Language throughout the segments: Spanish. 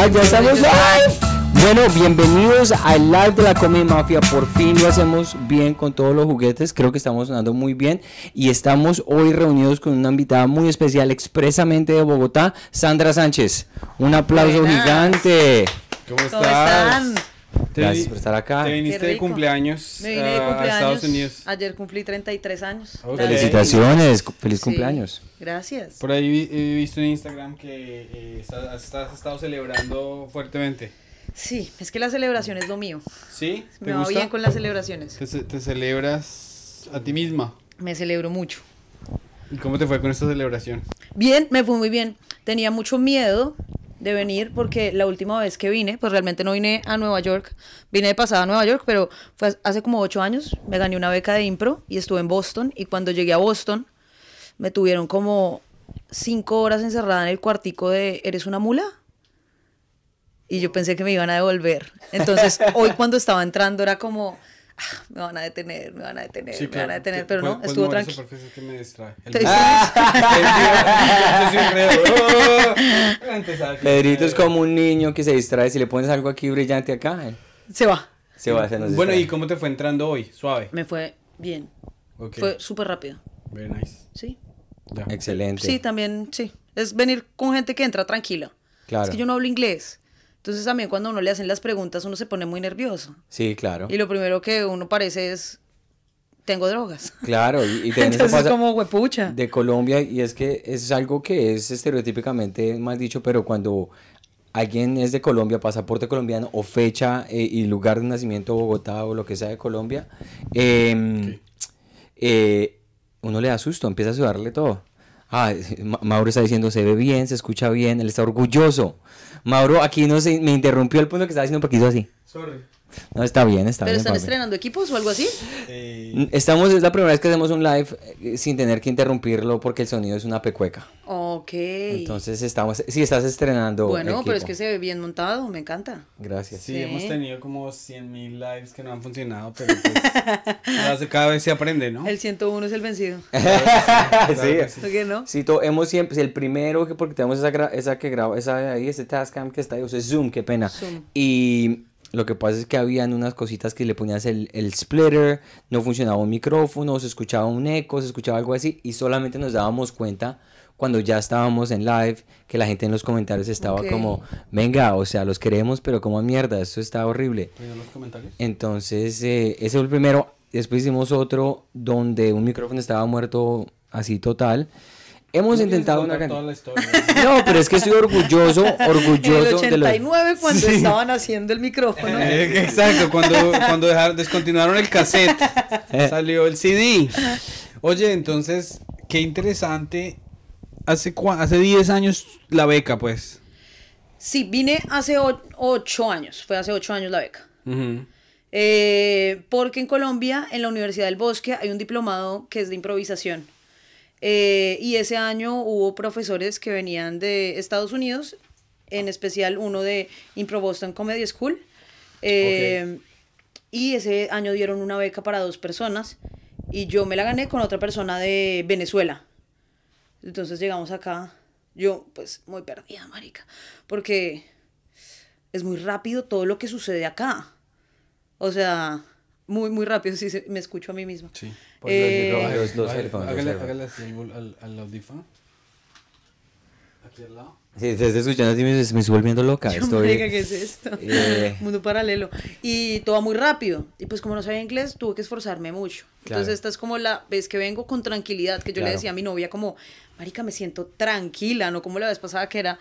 Ah, ya estamos live. Bueno, bienvenidos al live de la Comedy Mafia. Por fin lo hacemos bien con todos los juguetes. Creo que estamos sonando muy bien. Y estamos hoy reunidos con una invitada muy especial, expresamente de Bogotá, Sandra Sánchez. Un aplauso Buenas. gigante. ¿Cómo estás? ¿Cómo están? Te Gracias vi- por estar acá. Te viniste de cumpleaños, Me vine de a- a cumpleaños. Estados Unidos. Ayer cumplí 33 años. Ok. Gracias. Felicitaciones, feliz Sí, cumpleaños. Gracias. Por ahí vi- he visto en Instagram que eh, estás, estás- has estado celebrando fuertemente. Sí, es que la celebración es lo mío. ¿Sí? ¿Te Me va gusta? bien con las celebraciones. ¿Te, te celebras a ti misma? Me celebro mucho. ¿Y cómo te fue con esta celebración? Bien, me fue muy bien. Tenía mucho miedo de venir porque la última vez que vine, pues realmente no vine a Nueva York. Vine de pasada a Nueva York, pero fue hace como ocho años. Me gané una beca de impro y estuve en Boston. Y cuando llegué a Boston, me tuvieron como cinco horas encerrada en el cuartico de ¿Eres una mula? Y yo pensé que me iban a devolver. Entonces, hoy cuando estaba entrando era como, "Ah, me van a detener, me van a detener, me van a detener, pero no, estuvo tranquilo. que me distrae. El- Te. Pedrito es como un niño que se distrae. Si le pones algo aquí brillante acá, eh, Se va. se va a hacer. Bueno, ¿y cómo te fue entrando hoy? Suave. Me fue bien. Fue súper rápido. Very nice. Sí. Ya. Excelente. Sí, también, sí. Es venir con gente que entra tranquila. Claro. Es que yo no hablo inglés. Entonces también cuando uno le hacen las preguntas uno se pone muy nervioso. Sí, claro. Y lo primero que uno parece es, tengo drogas. Claro, y, y también eso Entonces pasa como huepucha. de Colombia y es que es algo que es estereotípicamente mal dicho, pero cuando alguien es de Colombia, pasaporte colombiano o fecha eh, y lugar de nacimiento Bogotá o lo que sea de Colombia, eh, eh, uno le da susto, empieza a sudarle todo. Ah, Ma- Mauro está diciendo, se ve bien, se escucha bien, él está orgulloso. Mauro aquí no se, me interrumpió el punto que estaba diciendo porque hizo así. No, está bien, está ¿Pero bien. están papi. estrenando equipos o algo así? Eh, Estamos, es la primera vez que hacemos un live eh, sin tener que interrumpirlo porque el sonido es una pecueca. Ok. Entonces estamos, sí, estás estrenando. bueno, pero es que se ve bien montado, me encanta. Gracias. Sí, Sí. hemos tenido como 100.000 lives que no han funcionado, pero pues cada- vez se aprende, ¿no? El 101 es el vencido. que sí. ¿Por qué no? Sí, to- hemos siempre, el primero que porque tenemos esa, gra- esa que graba, esa de ahí, ese Tascam que está ahí, o sea, Zoom, qué pena. Zoom. Y lo que pasa es que habían unas cositas que le ponías el, el splitter, no funcionaba un micrófono, se escuchaba un eco, se escuchaba algo así, y solamente nos dábamos cuenta cuando ya estábamos en live, que la gente en los comentarios estaba como, venga, o sea, los queremos, pero como mierda, esto está horrible. ¿Leer los comentarios? Entonces, eh, ese fue el primero. Después hicimos otro donde un micrófono estaba muerto así total. Hemos intentado una que can- contar toda la historia. No, pero es que estoy orgulloso, En el orgulloso de lo... 89 cuando estaban haciendo el micrófono. Eh, Exacto, cuando, cuando dejaron, descontinuaron el cassette, salió el CD. Oye, entonces, qué interesante. Hace, cua- hace 10 años la beca, pues. Sí, vine hace o- ocho años, fue hace ocho años la beca. Eh, porque en Colombia, en la Universidad del Bosque, hay un diplomado que es de improvisación. Eh, y ese año hubo profesores que venían de Estados Unidos, en especial uno de Impro Boston Comedy School. Eh, Y ese año dieron una beca para dos personas y yo me la gané con otra persona de Venezuela. Entonces llegamos acá, yo pues muy perdida, marica, porque es muy rápido todo lo que sucede acá. O sea, muy, muy rápido, si me escucho a mí misma. Sí. Por Eh, los, los, los headphones, hágale, así al, al, audífono. Aquí al lado. Sí, te estoy escuchando a ti, me, me estoy volviendo loca. Yo, Estoy... marica, ¿qué es esto? Eh. Mundo paralelo. Y todo va muy rápido. Y pues como no sabía inglés, tuve que esforzarme mucho. Claro. Entonces esta es como la vez que vengo con tranquilidad, que yo le Claro. decía a mi novia como, marica, me siento tranquila, no como la vez pasada que era,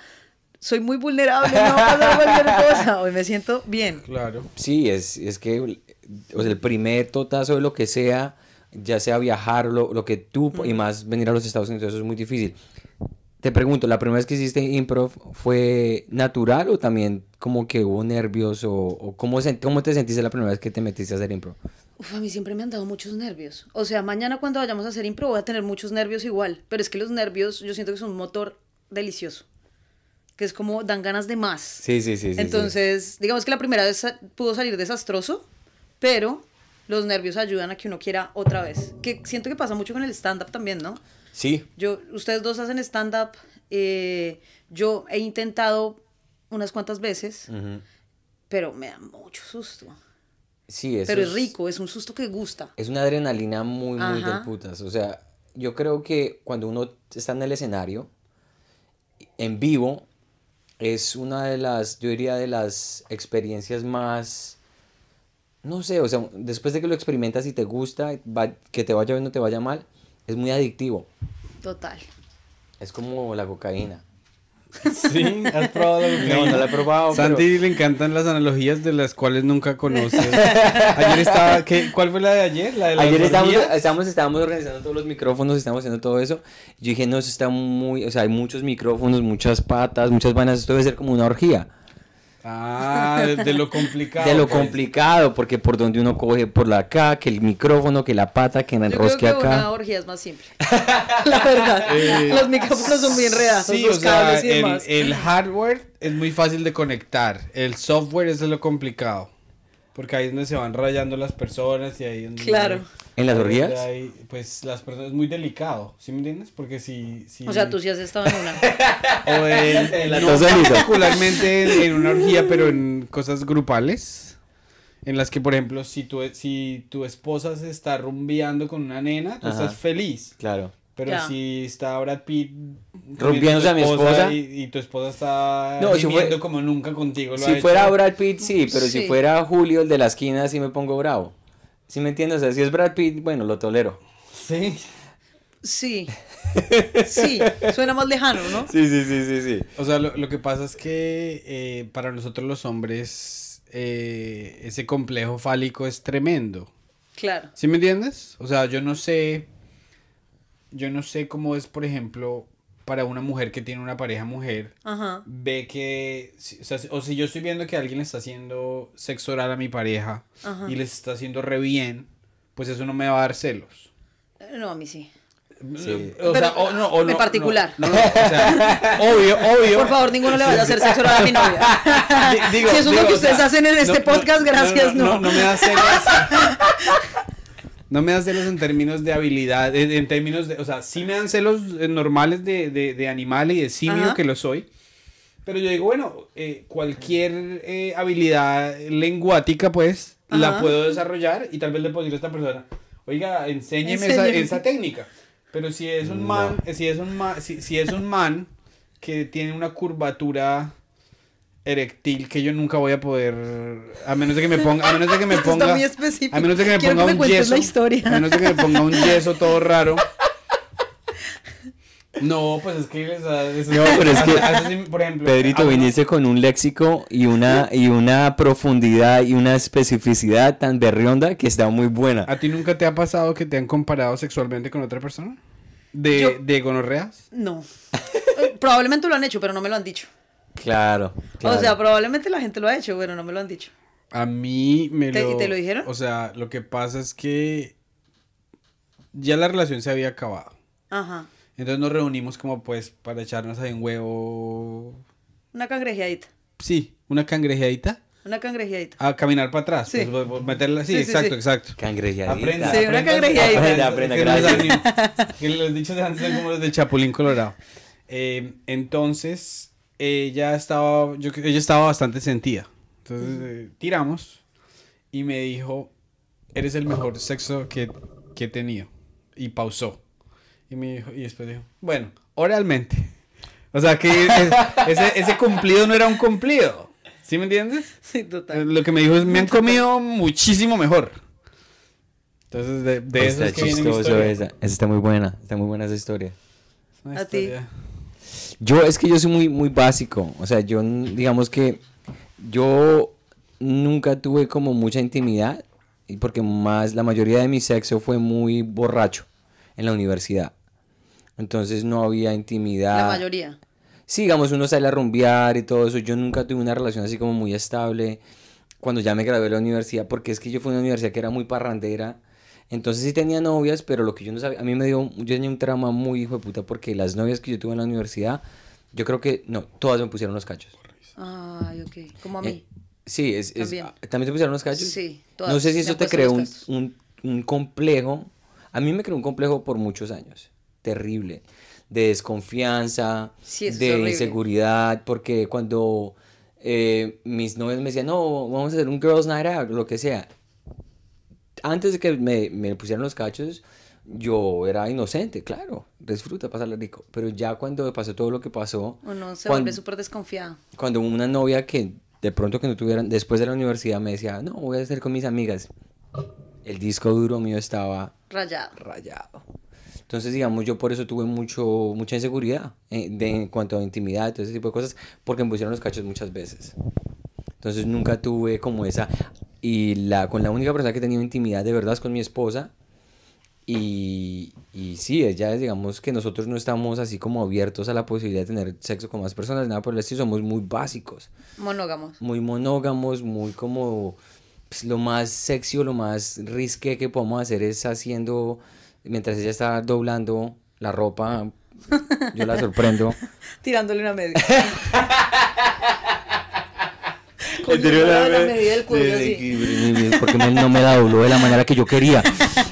soy muy vulnerable, no va a pasar cualquier cosa. Hoy me siento bien. Claro. Sí, es, es que o sea, el primer totazo de lo que sea, ya sea viajar o lo, lo que tú, y más venir a los Estados Unidos, eso es muy difícil. Te pregunto, ¿la primera vez que hiciste improv fue natural o también como que hubo nervios o, o cómo, sen- cómo te sentiste la primera vez que te metiste a hacer improv? Uf, a mí siempre me han dado muchos nervios. O sea, mañana cuando vayamos a hacer impro voy a tener muchos nervios igual. Pero es que los nervios yo siento que son un motor delicioso. Que es como dan ganas de más. Sí, sí, sí. sí, sí. Entonces, digamos que la primera vez pudo salir desastroso, pero los nervios ayudan a que uno quiera otra vez. Que siento que pasa mucho con el stand-up también, ¿no? Sí, Yo, ustedes dos hacen stand-up. eh, yo he intentado unas cuantas veces, pero me da mucho susto. Sí, eso pero es rico, es un susto que gusta. Es una adrenalina muy, muy Ajá. putas. O sea, yo creo que cuando uno está en el escenario, en vivo, es una de las, yo diría, de las experiencias más, no sé, o sea, después de que lo experimentas y te gusta, va- que te vaya bien o te vaya mal, es muy adictivo. Total. Es como la cocaína. Sí, has probado la No, cocaína? no la he probado, pero- Santi le encantan las analogías de las cuales nunca conoces. Ayer estaba, ¿qué, ¿cuál fue la de ayer? La de las Ayer estábamos, estábamos, estábamos organizando todos los micrófonos, estábamos haciendo todo eso. Yo dije, no, eso está muy, o sea, hay muchos micrófonos, muchas patas, muchas vainas, esto debe ser como una orgía. Ah, de, de lo complicado. de lo pues. complicado, porque por donde uno coge por la acá, que el micrófono, que la pata, que el Yo creo enrosque que una acá. orgía es más simple. la verdad. Eh, los micrófonos son bien redados, Sí, los o sea, cables y el, demás. el hardware es muy fácil de conectar. El software es de lo complicado. Porque ahí es donde se van rayando las personas y ahí es donde... Claro. ¿En las orgías? hay- pues las personas es muy delicado, ¿sí me entiendes? Porque si... si O sea, tú sí has estado en una. O en, En la no particularmente en, en una orgía, pero en cosas grupales. En las que, por ejemplo, si tu, si tu esposa se está rumbeando con una nena, tú Ajá. estás feliz. Claro. Pero Ya. si está Brad Pitt Rumbeándose a mi esposa. y, y tu esposa está No, si fue- gimiendo como nunca contigo lo ha Si hecho. fuera Brad Pitt, sí, pero si fuera Julio, el de la esquina, sí me pongo bravo. ¿Sí me entiendes? O sea, si es Brad Pitt, bueno, lo tolero. Sí. Sí. Sí. Suena más lejano, ¿no? Sí, sí, sí, sí, sí. O sea, lo, lo que pasa es que eh, para nosotros los hombres eh, ese complejo fálico es tremendo. Claro. ¿Sí me entiendes? O sea, yo no sé. Yo no sé cómo es, por ejemplo, para una mujer que tiene una pareja mujer, Ajá. ve que. O, sea, si- o si yo estoy viendo que alguien le está haciendo sexo oral a mi pareja Ajá. y les está haciendo re bien, pues eso no me va a dar celos. Eh, No, a mí sí. Sí. O Pero, sea, o no, o en no, particular. No, no, o sea, obvio, obvio. Por favor, ninguno le vaya a hacer sexo oral a mi novia. Digo- si eso es lo que ustedes hacen en este no, podcast, no, gracias, no. No, no me da celos. No me da celos en términos de habilidad, en, en términos de, o sea, sí me dan celos eh, normales de, de, de animal y de simio Ajá. que lo soy, pero yo digo, bueno, eh, cualquier eh, habilidad lenguática, pues, la Ajá. puedo desarrollar y tal vez le puedo decir a esta persona, oiga, enséñeme esa, Enséñeme. esa técnica. Pero si es un No. man, si es un man, si, si es un man que tiene una curvatura erectil que yo nunca voy a poder a menos de que me ponga a menos de que me ponga está muy específico. a menos de que me ponga que me un yeso la historia. a menos de que me ponga un yeso todo raro no pues es que o sea, eso- No, pero es que, por ejemplo Pedrito, viniste con un léxico y una, y una profundidad y una especificidad tan berrionda que está muy buena. a ti nunca te ha pasado que te han comparado sexualmente con otra persona de Yo- de gonorreas No. Probablemente lo han hecho, pero no me lo han dicho. Claro, claro. O sea, probablemente la gente lo ha hecho, pero no me lo han dicho. A mí me ¿Te- lo... y te lo dijeron? O sea, lo que pasa es que ya la relación se había acabado. Ajá. Entonces nos reunimos como pues para echarnos ahí un huevo... Una cangrejeadita. Sí, una cangrejeadita. Una cangrejeadita. A caminar para atrás. Sí. pues, meterla... Sí, Sí, sí, exacto, sí. exacto. Cangrejeadita. Aprenda, Sí, una aprenda- cangrejeadita. Aprenda, aprenda, Que los dichos de antes son como los de Chapulín Colorado. Eh, entonces, ella estaba, yo, ella estaba bastante sentida. Entonces, eh, tiramos y me dijo, eres el mejor sexo que, que he tenido. Y pausó. Y me dijo, y después dijo, bueno, oralmente. O sea que es- ese, ese cumplido no era un cumplido. ¿Sí me entiendes? Sí, total. Lo que me dijo es, me han comido muchísimo mejor. Entonces, de, de eso está es que viene mi historia. esa. Esa está muy buena. Está muy buena esa historia. Es una A ti. Yo es que yo soy muy, muy básico. O sea, yo digamos que yo nunca tuve como mucha intimidad. y Porque más la mayoría de mi sexo fue muy borracho en la universidad. Entonces no había intimidad. La mayoría. Sí, digamos, uno sale a rumbear y todo eso. Yo nunca tuve una relación así como muy estable cuando ya me gradué de la universidad, porque es que yo fui a una universidad que era muy parrandera. Entonces sí tenía novias, pero lo que yo no sabía, a mí me dio, yo tenía un trauma muy hijo de puta, porque las novias que yo tuve en la universidad, yo creo que, no, todas me pusieron los cachos. Ay, ok. Como a mí. Eh, sí, es, es- También. ¿también te pusieron los cachos? Sí, todas No sé si eso te creó un, un, un complejo, a mí me creó un complejo por muchos años, terrible, de desconfianza, Sí, de inseguridad, porque cuando eh, mis novios me decían, no, vamos a hacer un girls night out, lo que sea. Antes de que me, me pusieran los cachos, yo era inocente, claro, disfruta, pasarla rico. Pero ya cuando pasó todo lo que pasó, Uno se Cuan- vuelve súper desconfiado. cuando una novia que de pronto que no tuvieran, después de la universidad me decía, no, voy a hacer con mis amigas. El disco duro mío estaba Rayado. rayado. Entonces, digamos, yo por eso tuve mucho, mucha inseguridad eh, de, en cuanto a intimidad, todo ese tipo de cosas, porque me pusieron los cachos muchas veces. Entonces, nunca tuve como esa... Y la, con la única persona que he tenido intimidad de verdad es con mi esposa. Y, y sí, ella es, digamos, que nosotros no estamos así como abiertos a la posibilidad de tener sexo con más personas, nada por el estilo, somos muy básicos Monógamos. muy monógamos, muy como pues, lo más sexy o lo más risque que podemos hacer es haciendo, mientras ella está doblando la ropa, yo la sorprendo. Tirándole una media. Del cuello sí, Porque me- no me la dobló de la manera que yo quería.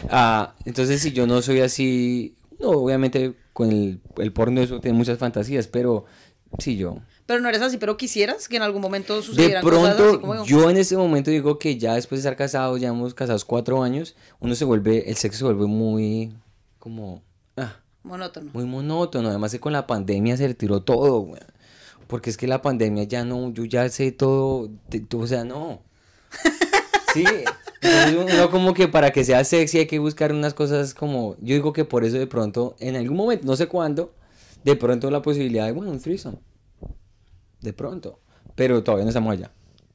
Ah, entonces, si yo no soy así, no, obviamente con el, el porno eso tiene muchas fantasías, pero sí yo. Pero no eres así, pero quisieras que en algún momento De sucedieran cosas así pronto, como yo en ese momento digo que ya después de estar casados, ya hemos casados cuatro años, uno se vuelve, el sexo se vuelve muy, como, ah, monótono. muy monótono. Además que con la pandemia se retiró todo, güey. Porque es que la pandemia ya no, yo ya sé todo, te- tú, o sea, no. Sí, uno como que para que sea sexy hay que buscar unas cosas como, yo digo que por eso de pronto, en algún momento, no sé cuándo, de pronto la posibilidad de, bueno, un threesome. De pronto. Pero todavía no estamos allá.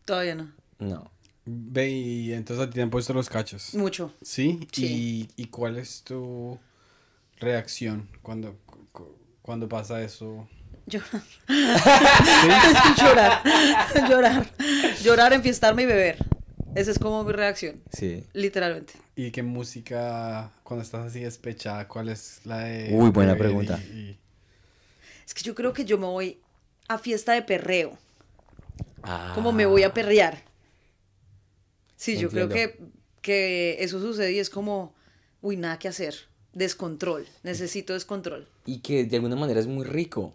Todavía no. No. Ve, y entonces a ti te han puesto los cachos. Mucho. ¿Sí? Sí. ¿Y, y cuál es tu reacción cuando, cu- cu- cuando pasa eso? Llorar. llorar. llorar. Llorar, enfiestarme y beber. Esa es como mi reacción. Sí. Literalmente. ¿Y qué música, cuando estás así despechada, cuál es la de... Uy, buena pregunta. y- y- Es que yo creo que yo me voy a fiesta de perreo. Ah. Como me voy a perrear. Sí, yo creo que, que eso sucede y es como, uy, nada que hacer. Descontrol. Necesito descontrol. Y que de alguna manera es muy rico.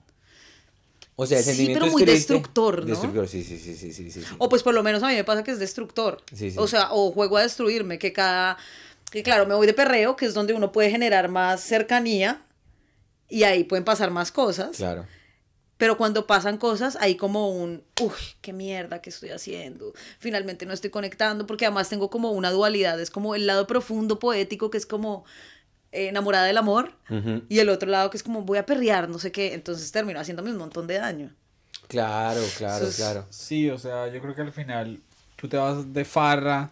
O sea, el Sí, pero muy destructor, ¿no? Destructor, sí, sí, sí, sí. O pues por lo menos a mí me pasa que es destructor. Sí, sí. O sea, o juego a destruirme, que cada... Que claro, me voy de perreo, que es donde uno puede generar más cercanía y ahí pueden pasar más cosas. Claro. Pero cuando pasan cosas, hay como un, uy, qué mierda que estoy haciendo. Finalmente no estoy conectando, porque además tengo como una dualidad. Es como el lado profundo, poético, que es como enamorada del amor, y el otro lado que es como voy a perrear, no sé qué. Entonces termino haciéndome un montón de daño. Claro, claro, es- claro. Sí, o sea, yo creo que al final tú te vas de farra,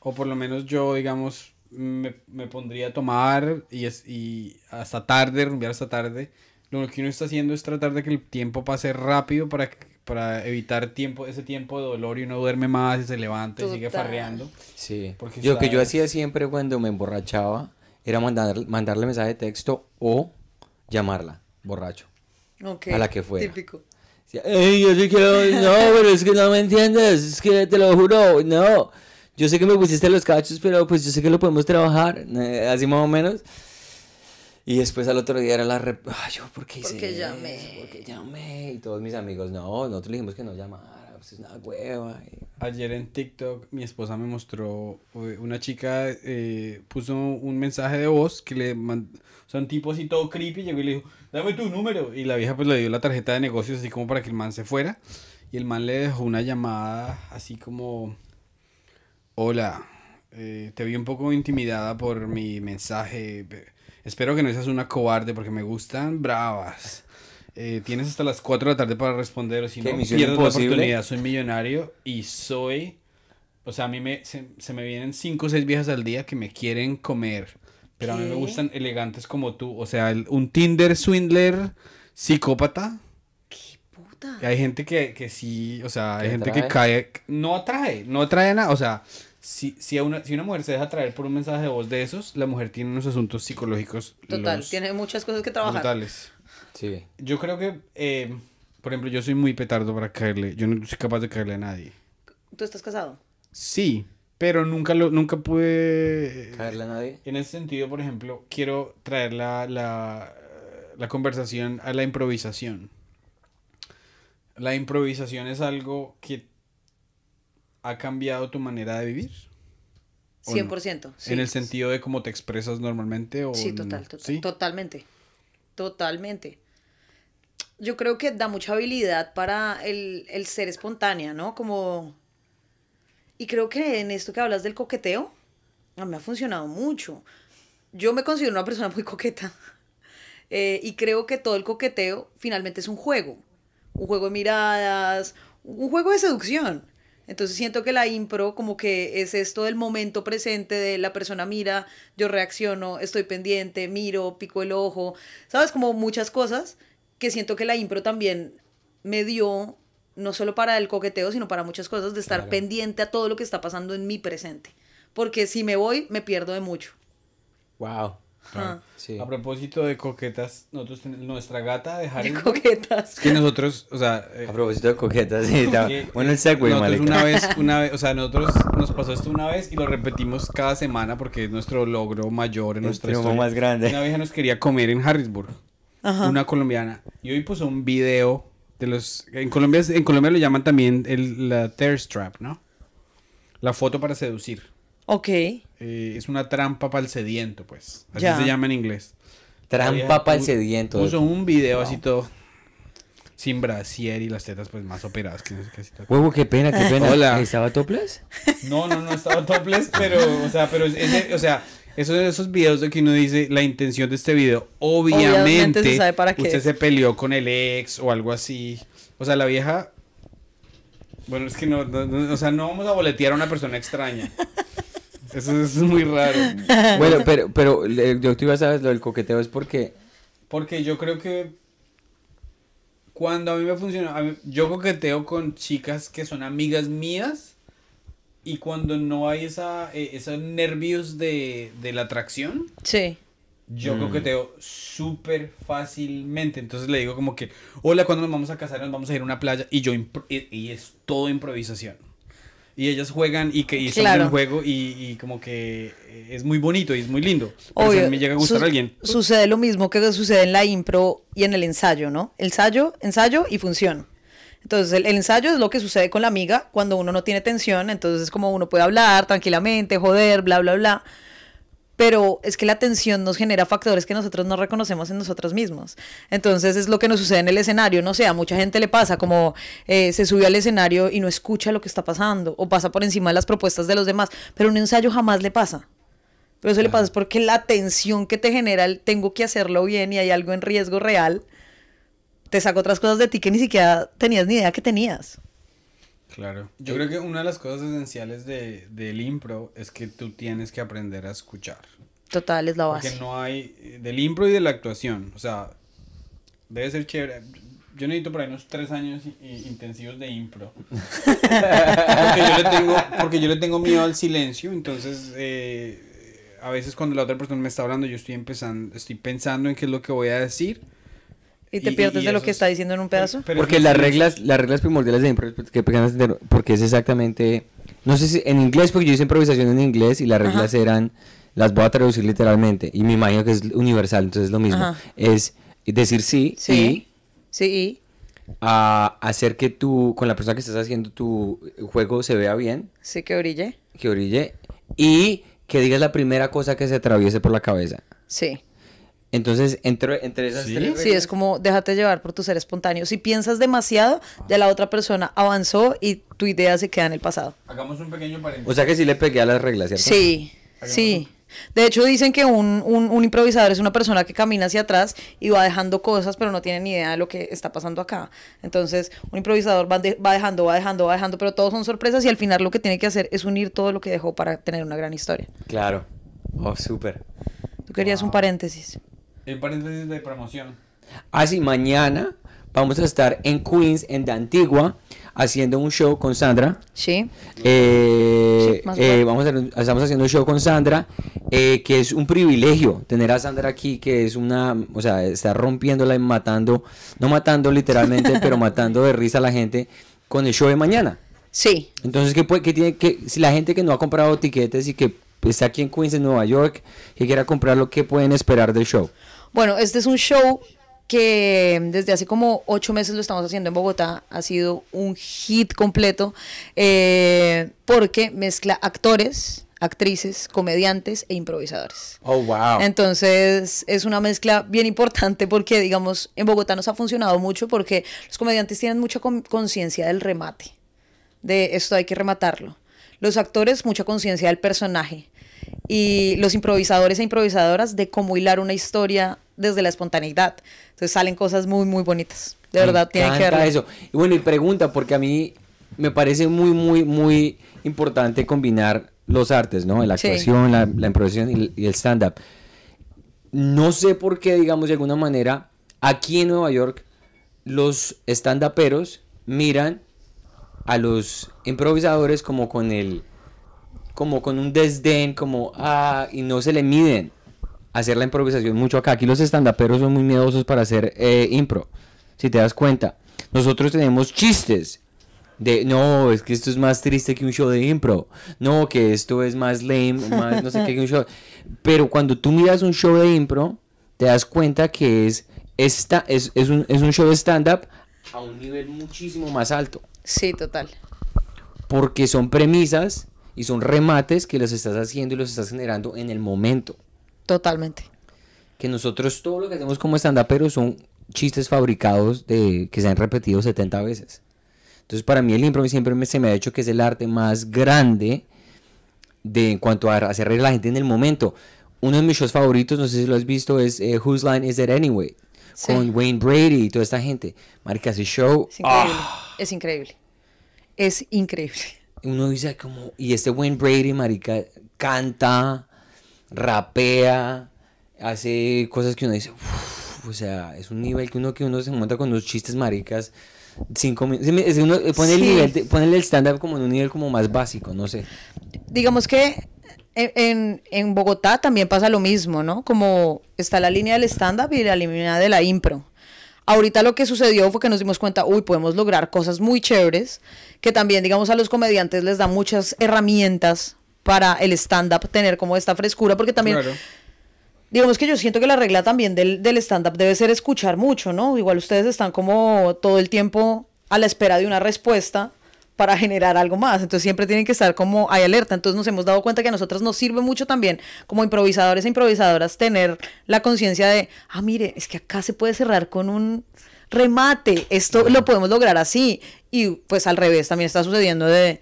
o por lo menos yo, digamos, me, me pondría a tomar y, es, y hasta tarde, rumbear hasta tarde. Lo que uno está haciendo es tratar de que el tiempo pase rápido para, para evitar tiempo, ese tiempo de dolor y uno duerme más y se levanta y sigue farreando. Sí. Porque Yo, lo que yo hacía siempre cuando me emborrachaba era mandar, mandarle mensaje de texto o llamarla, borracho. A la que fuera. Típico. "Ey, yo te quiero, no, pero es que no me entiendes, es que te lo juro, no. Yo sé que me pusiste los cachos, pero pues yo sé que lo podemos trabajar, eh, así más o menos. Y después al otro día era la rep... Ay, yo, ¿por qué hice Porque llamé. ¿Por qué llamé? Y todos mis amigos, no, nosotros dijimos que no llamara, pues es una hueva. Ayer en TikTok mi esposa me mostró, eh, una chica eh, puso un mensaje de voz que le mandó, o sea, un todo creepy, llegó y le dijo, dame tu número. Y la vieja pues le dio la tarjeta de negocios así como para que el man se fuera. Y el man le dejó una llamada así como, hola, eh, te vi un poco intimidada por mi mensaje. pe- Espero que no seas una cobarde porque me gustan bravas. Eh, tienes hasta las 4 de la tarde para responder o si ¿Qué, no pierdes la oportunidad. Soy millonario y soy... O sea, a mí me, se, se me vienen 5 o 6 viejas al día que me quieren comer. Pero a mí me gustan elegantes como tú. O sea, el- un Tinder swindler psicópata. ¿Qué puta? Hay gente que, que sí, o sea, hay ¿Que gente que cae, no atrae, no atrae nada, o sea, si, si, a una, si una mujer se deja atraer por un mensaje de voz de esos, la mujer tiene unos asuntos psicológicos Total, los tiene muchas cosas que trabajar. brutales. Sí. Yo creo que, eh, por ejemplo, yo soy muy petardo para caerle, yo no soy capaz de caerle a nadie. ¿Tú estás casado? Sí, pero nunca lo, nunca pude... ¿Caerle a nadie? En ese sentido, por ejemplo, quiero traer la, la, la conversación a la improvisación. ¿La improvisación es algo que ha cambiado tu manera de vivir? ¿O no? 100%. sí. En el sentido de cómo te expresas normalmente o Sí, no? total, total, ¿Sí? totalmente. Totalmente. Yo creo que da mucha habilidad para el, el ser espontánea, ¿no? Como... Y creo que en esto que hablas del coqueteo, a mí ha funcionado mucho. Yo me considero una persona muy coqueta. Eh, y creo que todo el coqueteo finalmente es un juego. Un juego de miradas, un juego de seducción. Entonces siento que la impro como que es esto del momento presente de la persona mira, yo reacciono, estoy pendiente, miro, pico el ojo, sabes, como muchas cosas que siento que la impro también me dio, no solo para el coqueteo, sino para muchas cosas, de estar Claro. pendiente a todo lo que está pasando en mi presente. Porque si me voy, me pierdo de mucho. Wow. Ajá. Sí. A propósito de coquetas, nosotros tenemos nuestra gata de De Harry. coquetas. que nosotros, o sea, eh, A propósito de coquetas, sí, está- que bueno el segue, nosotros marica. una vez, una vez, o sea, nosotros nos pasó esto una vez y lo repetimos cada semana porque es nuestro logro mayor en El nuestra triunfo historia. más grande. Una vieja nos quería comer en Harrisburg, Ajá. una colombiana, y hoy puso un video de los, en Colombia, en Colombia lo llaman también el, la thirst trap, ¿no? La foto para seducir. Ok. Eh, es una trampa para el sediento, pues. Así Ya. se llama en inglés. Trampa para el sediento. Puso un video así todo sin brasier y las tetas pues más operadas que no sé qué así todo. Huevo, qué pena, qué pena. Hola. ¿Estaba topless? No, no, no estaba topless, pero, o sea, pero ese, o sea, esos, esos videos de que uno dice la intención de este video, obviamente, Obviamente se sabe para qué usted se peleó con el ex o algo así. O sea, la vieja, bueno, es que no, no- no, o sea, no vamos a boletear a una persona extraña. Eso, es muy raro. bueno, pero, pero yo te iba a saber lo del coqueteo es porque Porque yo creo que cuando a mí me funciona, a mí- yo coqueteo con chicas que son amigas mías y cuando no hay esa, eh, esos nervios de, de la atracción, Sí. yo Mm. coqueteo súper fácilmente. Entonces le digo como que, hola, cuando nos vamos a casar? Nos vamos a ir a una playa y yo impro- y, y es todo improvisación. Y ellas juegan y que y Claro. el juego y, y como que eh, es muy bonito y es muy lindo. Pero si a Obvio, me llega a gustar su- alguien. Sucede lo mismo que sucede en la impro y en el ensayo, ¿no? Ensayo, ensayo y función. Entonces, el, el ensayo es lo que sucede con la amiga cuando uno no tiene tensión, entonces es como uno puede hablar tranquilamente, joder, bla, bla, bla. Pero es que la tensión nos genera factores que nosotros no reconocemos en nosotros mismos. Entonces es lo que nos sucede en el escenario. No sé, a mucha gente le pasa como eh, se sube al escenario y no escucha lo que está pasando o pasa por encima de las propuestas de los demás. Pero un ensayo jamás le pasa. Pero eso le pasa es porque la tensión que te genera el tengo que hacerlo bien y hay algo en riesgo real, te saca otras cosas de ti que ni siquiera tenías ni idea que tenías. Claro. Yo creo que una de las cosas esenciales de, del impro es que tú tienes que aprender a escuchar. Total, es la Porque base. no hay. Del impro y de la actuación. O sea, debe ser chévere. Yo necesito por ahí unos tres años intensivos de impro. porque, yo le tengo, porque yo le tengo miedo al silencio. Entonces, eh, a veces cuando la otra persona me está hablando, yo estoy empezando, estoy pensando en qué es lo que voy a decir. Y te y- pierdes y de lo que es- está diciendo en un pedazo. Pero porque las reglas, las reglas primordiales de impro, que pequeñas entero, porque es exactamente, no sé si en inglés, porque yo hice improvisación en inglés y las Ajá. reglas eran, las voy a traducir literalmente y me imagino que es universal, entonces es lo mismo, Ajá. es decir sí, Sí. Sí, y y a hacer que tú, con la persona que estás haciendo tu juego se vea bien, sí que brille. que brille y que digas la primera cosa que se atraviese por la cabeza. Sí. Entonces, entre, entre esas ¿Sí? tres Sí, es como déjate llevar por tu ser espontáneo. Si piensas demasiado, ya la otra persona avanzó y tu idea se queda en el pasado. Hagamos un pequeño paréntesis. O sea que sí le pegué a las reglas, ¿cierto? Sí, sí. De hecho, dicen que un, un- un improvisador es una persona que camina hacia atrás y va dejando cosas, pero no tiene ni idea de lo que está pasando acá. Entonces, un improvisador va, de- va dejando, va dejando, va dejando, pero todos son sorpresas y al final lo que tiene que hacer es unir todo lo que dejó para tener una gran historia. Claro. Oh, súper. Tú querías un paréntesis. El paréntesis de promoción. Ah, sí, mañana vamos a estar en Queens, en la Antigua, haciendo un show con Sandra. ¿Sí? Eh, Sí, más eh, vamos a estamos haciendo un show con Sandra, eh, que es un privilegio tener a Sandra aquí, que es una, o sea, está rompiéndola y matando, no matando literalmente, pero matando de risa a la gente con el show de mañana. Sí. Entonces, ¿qué, puede, qué tiene que, si la gente que no ha comprado tiquetes y que está aquí en Queens, en Nueva York, que quiera comprarlo, ¿qué pueden esperar del show? Bueno, este es un show que desde hace como ocho meses lo estamos haciendo en Bogotá. Ha sido un hit completo eh, porque mezcla actores, actrices, comediantes e improvisadores. Oh, wow. Entonces es una mezcla bien importante porque, digamos, en Bogotá nos ha funcionado mucho porque los comediantes tienen mucha con- conciencia del remate, de esto hay que rematarlo. Los actores, mucha conciencia del personaje. Y los improvisadores e improvisadoras de cómo hilar una historia desde la espontaneidad. Entonces salen cosas muy, muy bonitas. De Me verdad, tienen que verlo. eso. Y bueno, y pregunta, porque a mí me parece muy, muy, muy importante combinar los artes, ¿no? La Sí. actuación, la, la improvisación y, el- y el stand-up. No sé por qué, digamos, de alguna manera, aquí en Nueva York, los stand-uperos miran a los improvisadores como con el como con un desdén, como ah, y no se le miden hacer la improvisación mucho acá. Aquí los estandaperos son muy miedosos para hacer eh, impro, si te das cuenta. Nosotros tenemos chistes de no, es que esto es más triste que un show de impro. No, que esto es más lame, más no sé qué que un show. Pero cuando tú miras un show de impro, te das cuenta que es, esta, es, es, un, es un show de stand-up a un nivel muchísimo más alto Sí, total. porque son premisas y son remates que los estás haciendo y los estás generando en el momento. Totalmente. Que nosotros todo lo que hacemos como stand-uperos son chistes fabricados de que se han repetido 70 veces. Entonces para mí el impro siempre me, se me ha hecho que es el arte más grande de en cuanto a hacer reír a la gente en el momento. Uno de mis shows favoritos, no sé si lo has visto, es eh, Whose Line Is It Anyway? Sí. Con Wayne Brady y toda esta gente. Marica, ese show Es increíble. ah, Es increíble. Es increíble. Uno dice como, y este Wayne Brady, marica, canta, rapea, hace cosas que uno dice, "Uf", o sea, es un nivel que uno que uno se monta con unos chistes maricas, cinco minutos, uno eh, pone el nivel, el stand-up como en un nivel como más básico, no sé. digamos que en, en- en Bogotá también pasa lo mismo, ¿no? Como está la línea del stand-up y la línea de la impro. Ahorita lo que sucedió fue que nos dimos cuenta, uy, podemos lograr cosas muy chéveres, que también, digamos, a los comediantes les da muchas herramientas para el stand-up tener como esta frescura, porque también, Claro. digamos que yo siento que la regla también del, del stand-up debe ser escuchar mucho, ¿no? Igual ustedes están como todo el tiempo a la espera de una respuesta para generar algo más. Entonces siempre tienen que estar como hay alerta. Entonces nos hemos dado cuenta que a nosotros nos sirve mucho también como improvisadores e improvisadoras tener la conciencia de, ah, mire, es que acá se puede cerrar con un remate. Esto lo podemos lograr así. Y pues al revés también está sucediendo de,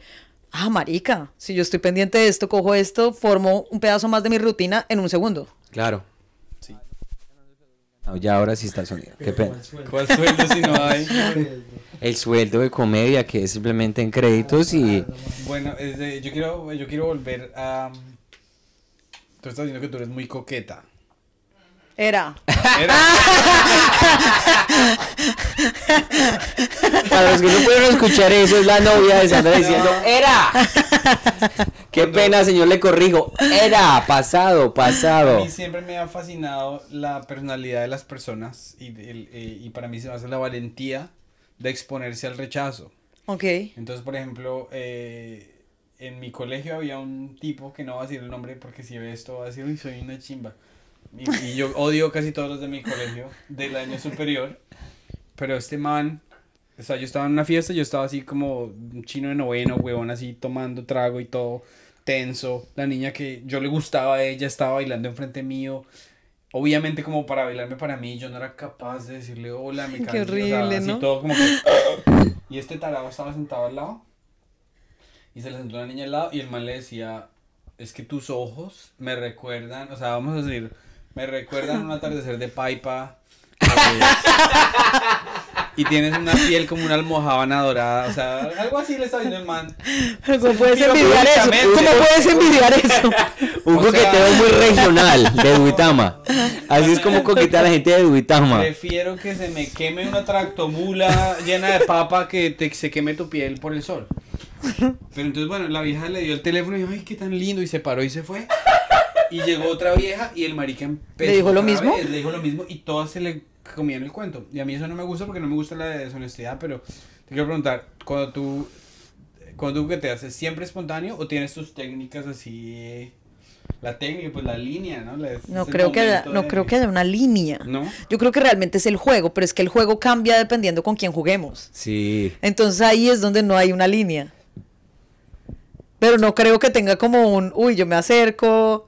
ah, marica, si yo estoy pendiente de esto, cojo esto, formo un pedazo más de mi rutina en un segundo. Claro. No, ya ahora sí está el sonido. Qué pena. ¿Cuál sueldo si no hay? El sueldo de comedia que es simplemente en créditos y Bueno, es de- yo, quiero, yo quiero volver a... Tú estás diciendo que tú eres muy coqueta. Era. Era- Para los que no pudieron escuchar eso, es la novia de Sandra diciendo, ¡Era! Qué Cuando- pena, señor, le corrijo. Era, pasado, A pasado. mí siempre me ha fascinado la personalidad de las personas y, el- eh, y para mí se me hace la valentía de exponerse al rechazo. Ok. Entonces, por ejemplo, eh, en mi colegio había un tipo que no va a decir el nombre porque si ve esto va a decir, uy, soy una chimba. Y, y yo odio casi todos los de mi colegio del año superior. Pero este man, o sea, yo estaba en una fiesta, yo estaba así como un chino de noveno, huevón, así tomando trago y todo, tenso. La niña que yo le gustaba a ella estaba bailando enfrente mío. Obviamente como para bailarme para mí, yo no era capaz de decirle hola, me Qué cansé", o sea, horrible, así ¿no? todo como que... Y este tarado estaba sentado al lado. Y se le sentó una niña al lado y el man le decía, es que tus ojos me recuerdan, o sea, vamos a decir, me recuerdan un atardecer de paipa. y tienes una piel como una almohábana dorada, o sea, algo así le está diciendo el man. ¿Cómo puedes envidiar eso? ¿Cómo puedes envidiar eso? Un O sea- coqueteo muy regional de Duitama. Así es como coquetea la gente de Duitama. Prefiero que se me queme una tractomula llena de papa que te, se queme tu piel por el sol. Pero entonces, bueno, la vieja le dio el teléfono y dijo, ay, qué tan lindo, y se paró y se fue. Y llegó otra vieja y el marica empezó ¿Le dijo lo mismo? vez, le dijo lo mismo y todas se le comían el cuento. Y a mí eso no me gusta porque no me gusta la deshonestidad, pero te quiero preguntar, cuando tú, cuando tú que te haces, ¿siempre espontáneo o tienes tus técnicas así la técnica, pues la línea, ¿no? La- No creo que haya, momento no de- creo que haya una línea. ¿No? Yo creo que realmente es el juego, pero es que el juego cambia dependiendo con quién juguemos. Sí. Entonces ahí es donde no hay una línea. Pero no creo que tenga como un, uy, yo me acerco,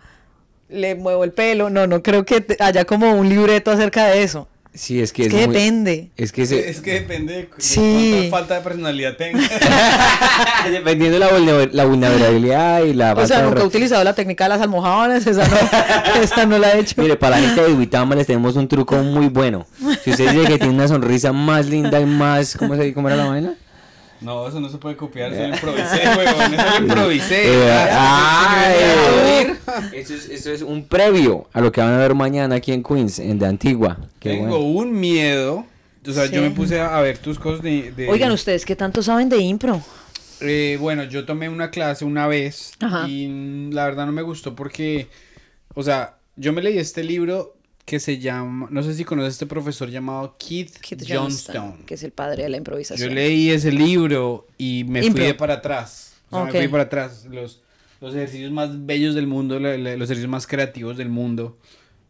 le muevo el pelo. No, no creo que haya como un libreto acerca de eso. Sí, es que Es es, que muy- depende. Es que se- Es que depende de, Sí. cuánta falta de personalidad tenga. dependiendo de la, vulner- la vulnerabilidad y la O falta sea, nunca he utilizado la técnica de las almohadones, esa no, esta no la he hecho. Mire, para la gente de Duitama les tenemos un truco muy bueno. Si usted dice que tiene una sonrisa más linda y más... ¿Cómo, se, cómo era la vaina? No, eso no se puede copiar, eso lo improvisé, weón, eso lo improvisé. Eh, Ah, ay, eso, es, eso es un previo a lo que van a ver mañana aquí en Queens, en de Antigua. Qué Tengo bueno. un miedo. O sea, yo me puse a, ver tus cosas de... de- Oigan, ¿ustedes qué tanto saben de impro? Eh, bueno, yo tomé una clase una vez Ajá. y la verdad no me gustó porque, o sea, yo me leí este libro que se llama, no sé si conoces a este profesor llamado Keith, Keith Johnstone. Johnston, que es el padre de la improvisación. Yo leí ese libro y me Impro. fui de para atrás. O sea, me fui para atrás. Los, los ejercicios más bellos del mundo, la- la- los ejercicios más creativos del mundo.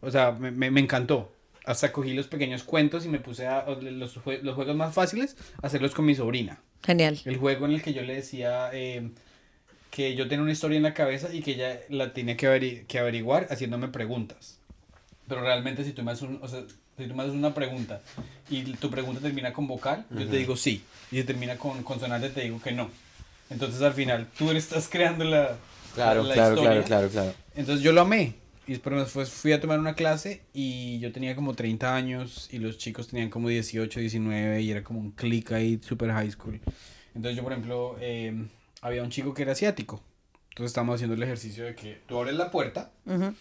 O sea, me, me- me encantó. Hasta cogí los pequeños cuentos y me puse a los, jue- los juegos más fáciles a hacerlos con mi sobrina. Genial. El juego en el que yo le decía eh, que yo tenía una historia en la cabeza y que ella la tenía que, averi- que averiguar haciéndome preguntas. Pero realmente si tú me haces, un- o sea, si tú me haces una pregunta y tu pregunta termina con vocal, yo te digo sí. Y si termina con consonante, te digo que no. Entonces al final tú estás creando la, Claro, la claro, historia. claro, claro, claro. Entonces yo lo amé. Y después después fui a tomar una clase y yo tenía como 30 años y los chicos tenían como 18, 19 y era como un click ahí, super high school. Entonces yo, por ejemplo, eh, había un chico que era asiático. Entonces estábamos haciendo el ejercicio de que tú abres la puerta Ujú.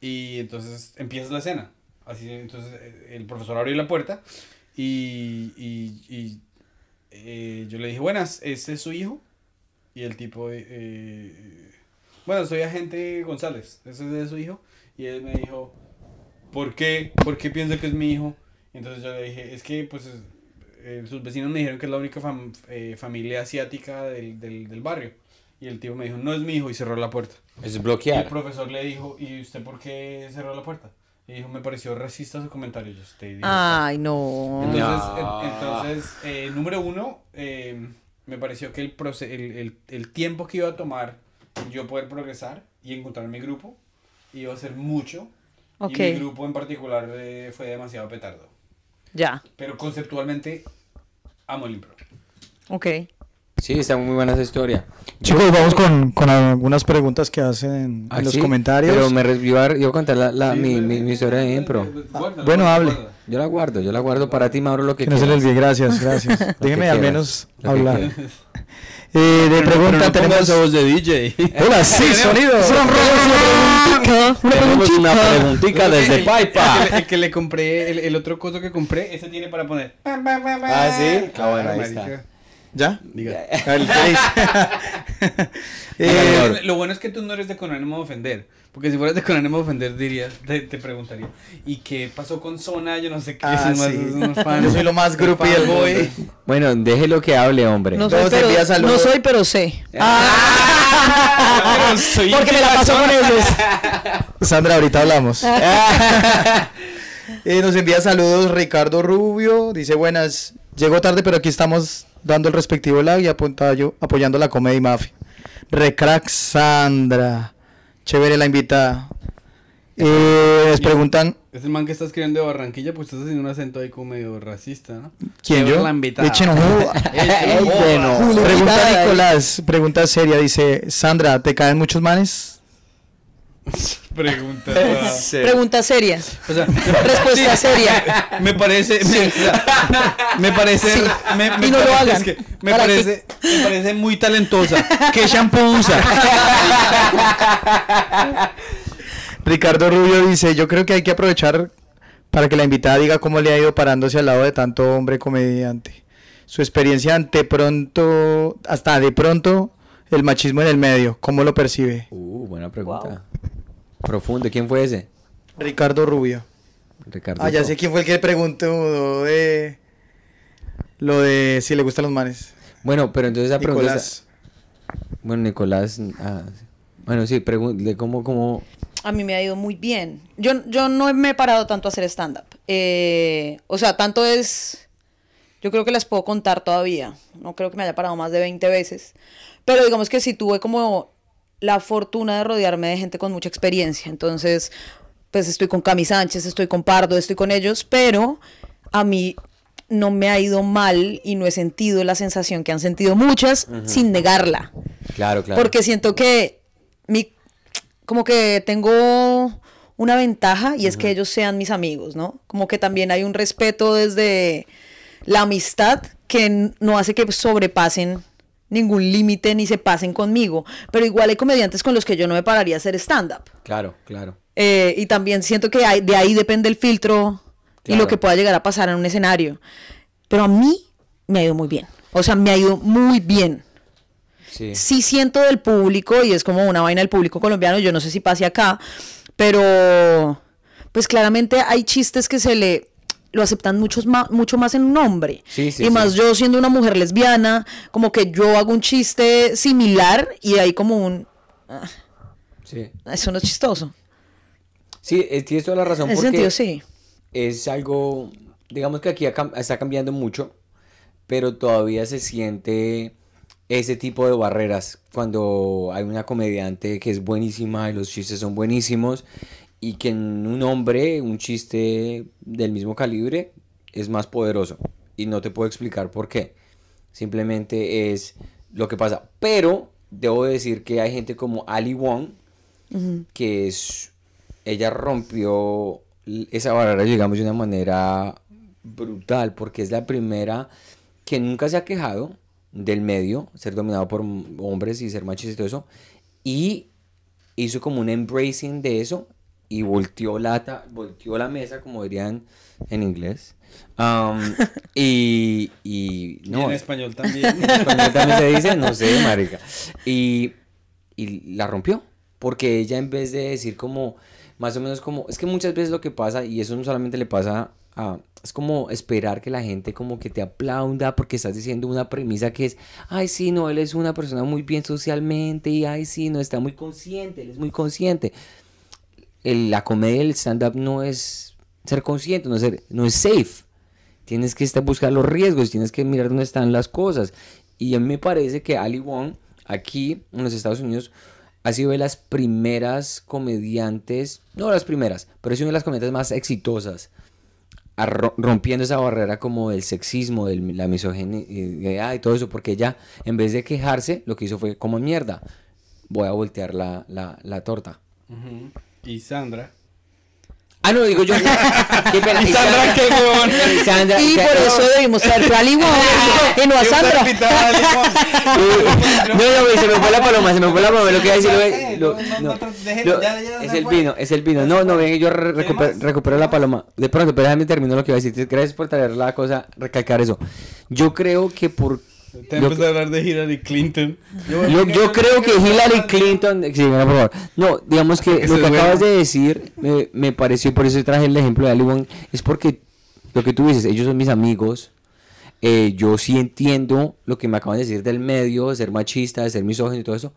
Y entonces empiezas la escena. Así, entonces eh, el profesor abrió la puerta y, y, y, eh, yo le dije, buenas, ¿este es su hijo? Y el tipo, eh, bueno, soy agente González, ¿ese es su hijo? Y él me dijo, ¿por qué? ¿Por qué piensa que es mi hijo? Entonces yo le dije, es que pues es- eh, sus vecinos me dijeron que es la única fam- familia asiática del, del, del barrio. Y el tipo me dijo, no es mi hijo y cerró la puerta. Es Y el bloquear. profesor le dijo, ¿y usted por qué cerró la puerta? Y dijo, me pareció racista su comentario. Yo, "Usted idiota". Ay, no. Entonces, No. en- entonces eh, número uno, eh, me pareció que el, proce- el, el, el tiempo que iba a tomar yo poder progresar y encontrar mi grupo iba a ser mucho. Ok. Y mi grupo en particular eh, fue demasiado petardo. Ya. Pero conceptualmente, amo el impro. Ok. Sí, está muy buena esa historia. Chicos, vamos con, con algunas preguntas que hacen en, Ah, los sí, comentarios. Pero me iba a contar la, la- Sí, mi, dale, mi, mi historia de impro. Guárdala, bueno, hable. Yo la guardo, yo la guardo para ti, Mauro, lo que Que no se le quieras. olvide, gracias, gracias. Déjeme al quieras, menos hablar. quieras. Eh, de Pero pregunta pero no tenemos... voz de DJ. Hola, sí, sonido. Tenemos una preguntita desde Paipa. El, que le- el que le compré, el, el otro coso que compré, ese tiene para poner. Ah, ¿sí? Ah, bueno, ahí está. ¿Ya? Diga. Eh, Lo- bueno es que tú no eres de con ánimo de ofender. Porque si fueras de con ánimo de ofender, dirías, te, te preguntaría, ¿y qué pasó con Zona? Yo no sé qué. Ah, más- sí. más. Yo soy lo más groupie del mundo. Bueno, déjelo que hable, hombre. No soy, pero, envía saludos. no soy, pero sé. Ah, soy Porque me la paso con ellos. Sandra, ahorita hablamos. Eh, nos envía saludos Ricardo Rubio. Dice buenas. Llego tarde, pero aquí estamos dando el respectivo like y apuntayo- apoyando la Comedy Mafia. Recrack Sandra. Chévere la invitada. Eh, les preguntan. Es el man que está escribiendo de Barranquilla, pues estás haciendo un acento ahí como medio racista, ¿no? ¿Quién Chévere yo? La invitada. Echen bueno. Pregunta Nicolás, pregunta seria, dice, Sandra, ¿te caen muchos manes? Pregunta. Pregunta seria. O sea, Respuesta seria. Me parece. Me, parece. Sí. me, me Y no lo parece- hagan. es que me, ¿Para parece me parece muy talentosa. ¿Qué shampoo usa? Ricardo Rubio dice, yo creo que hay que aprovechar para que la invitada diga cómo le ha ido parándose al lado de tanto hombre comediante. Su experiencia ante pronto, hasta de pronto, el machismo en el medio, ¿cómo lo percibe? Uh, buena pregunta. Profundo, ¿quién fue ese? Ricardo Rubio. Ricardo. Ah, ya sé quién fue el que preguntó de lo de si le gustan los manes. Bueno, pero entonces esa pregunta. Nicolás. está- Bueno, Nicolás. ah. Bueno, sí, pregúntale cómo, cómo... A mí me ha ido muy bien. Yo, yo no me he parado tanto a hacer stand-up. Eh, o sea, tanto es... Yo creo que las puedo contar todavía. No creo que me haya parado más de 20 veces. Pero digamos que sí tuve como la fortuna de rodearme de gente con mucha experiencia. Entonces, pues estoy con Cami Sánchez, estoy con Pardo, estoy con ellos, pero a mí no me ha ido mal y no he sentido la sensación que han sentido muchas sin negarla. Claro, claro. Porque siento que mi, como que tengo una ventaja y es que ellos sean mis amigos, ¿no? Como que también hay un respeto desde la amistad que no hace que sobrepasen ningún límite ni se pasen conmigo. Pero igual hay comediantes con los que yo no me pararía a hacer stand-up. Claro, claro. Eh, y también siento que hay- de ahí depende el filtro y lo que pueda llegar a pasar en un escenario. Pero a mí me ha ido muy bien. O sea, me ha ido muy bien. Sí. Sí siento del público, y es como una vaina del público colombiano, yo no sé si pase acá, pero pues claramente hay chistes que se le lo aceptan muchos ma- mucho más en un hombre. Sí, sí, y más sí. yo siendo una mujer lesbiana, como que yo hago un chiste similar y hay como un... "Ah, Sí, Eso no es chistoso. sí eh, tienes toda la razón En ese porque sentido, sí. es algo, digamos que aquí está cambiando mucho, pero todavía se siente ese tipo de barreras cuando hay una comediante que es buenísima y los chistes son buenísimos y que en un hombre un chiste del mismo calibre es más poderoso y no te puedo explicar por qué. Simplemente es lo que pasa. Pero debo decir que hay gente como Ali Wong que es ella rompió esa barrera, digamos, de una manera brutal, porque es la primera que nunca se ha quejado del medio, ser dominado por hombres y ser machista y todo eso, y hizo como un embracing de eso y volteó la, ta- volteó la mesa, como dirían en inglés. Y, y Y no, en español también. en español también se dice, no sé, marica. Y, y la rompió. Porque ella en vez de decir como, más o menos como, es que muchas veces lo que pasa, y eso no solamente le pasa a, es como esperar que la gente como que te aplauda porque estás diciendo una premisa que es, ay sí, no, él es una persona muy bien socialmente y ay sí, no, está muy consciente, él es muy consciente. El- la comedia del stand-up no es ser consciente, no es, ser, no es safe. Tienes que estar, buscar los riesgos, tienes que mirar dónde están las cosas. Y a mí me parece que Ali Wong, aquí en los Estados Unidos, ha sido de las primeras comediantes, no las primeras, pero es una de las comediantes más exitosas, rompiendo esa barrera como del sexismo, la misoginia y todo eso, porque ella, en vez de quejarse, lo que hizo fue como mierda, voy a voltear la, la, torta. Ujú. Y Sandra. Ah, no, digo yo. Qué pena. Y Sandra, qué huevón. Y Sandra- Y Sa- por eso debimos traer a Ali Wong y no a Sandra. No, no, güey, se me fue la paloma, se me fue la paloma, lo que iba a decir, lo- no, es el vino, es el vino, no, no, ven, yo re- ¿Qué recuper- más? recupero la paloma, de pronto, pero déjame terminar lo que iba a decir, gracias por traer la cosa, recalcar eso, yo creo que por, Te empezó a hablar de Hillary Clinton. yo, yo creo que Hillary Clinton, sí, bueno, por favor, no, digamos que lo que acabas de decir, me, me pareció, por eso traje el ejemplo de Ali Wong, es porque lo que tú dices, ellos son mis amigos, eh, yo sí entiendo lo que me acaban de decir del medio, de ser machista, de ser misógino y todo eso,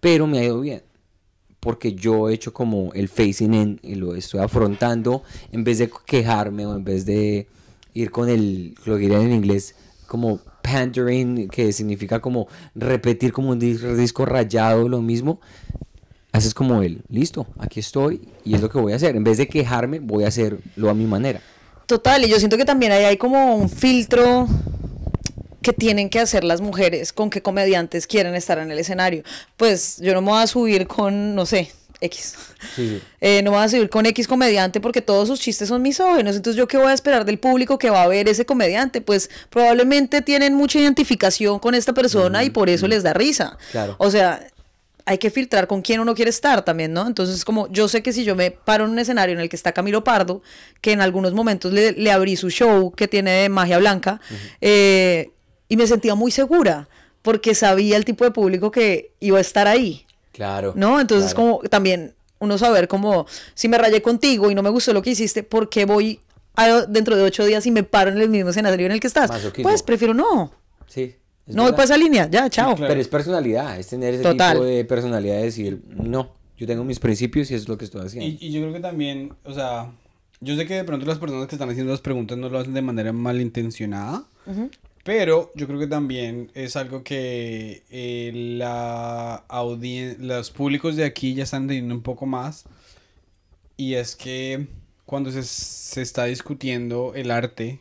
pero me ha ido bien. Porque yo he hecho como el facing in y lo estoy afrontando en vez de quejarme o en vez de ir con el, lo que dirían en inglés, como pandering, que significa como repetir como un dis- disco rayado, lo mismo. Haces como él, listo, aquí estoy y es lo que voy a hacer. En vez de quejarme, voy a hacerlo a mi manera. Total, y yo siento que también ahí hay como un filtro que tienen que hacer las mujeres con qué comediantes quieren estar en el escenario. Pues yo no me voy a subir con, no sé, X. Sí, sí. Eh, no voy a subir con X comediante porque todos sus chistes son misógenos. Entonces, ¿yo qué voy a esperar del público que va a ver ese comediante? Pues probablemente tienen mucha identificación con esta persona y por eso les da risa. Claro. O sea, hay que filtrar con quién uno quiere estar también, ¿no? Entonces, como yo sé que si yo me paro en un escenario en el que está Camilo Pardo, que en algunos momentos le, le abrí su show que tiene de magia blanca, eh, y me sentía muy segura, porque sabía el tipo de público que iba a estar ahí, Claro. ¿no? Entonces, claro. como también uno saber como, si me rayé contigo y no me gustó lo que hiciste, ¿por qué voy a- dentro de ocho días y me paro en el mismo escenario en el que estás? Masoquismo. Pues prefiero no. Sí. No voy para esa línea, ya, chao. claro. Pero es personalidad, es tener ese Total. tipo de personalidad de decir, no, yo tengo mis principios y eso es lo que estoy haciendo. Y, y yo creo que también, o sea, yo sé que de pronto las personas que están haciendo las preguntas no lo hacen de manera malintencionada, pero yo creo que también es algo que eh, la los públicos de aquí ya están teniendo un poco más, y es que cuando se, se está discutiendo el arte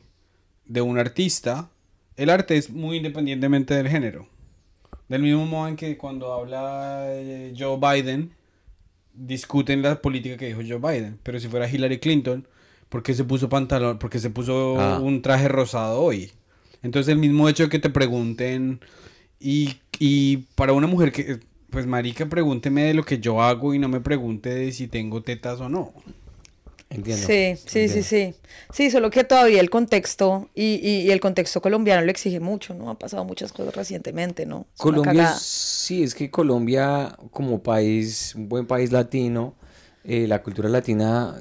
de un artista, el arte es muy independientemente del género. Del mismo modo en que cuando habla eh, Joe Biden, discuten la política que dijo Joe Biden. Pero si fuera Hillary Clinton, ¿por qué se puso pantalón? ¿Por qué se puso Ah. un traje rosado hoy? Entonces el mismo hecho de que te pregunten y, y para una mujer que, pues marica, pregúnteme de lo que yo hago y no me pregunte de si tengo tetas o no. Entiendo. Sí, sí, sí, entiendo. sí. Sí, solo que todavía el contexto y, y- y el contexto colombiano lo exige mucho, ¿no? Han pasado muchas cosas recientemente, ¿no? Es Colombia, sí, es que Colombia como país, un buen país latino, eh, la cultura latina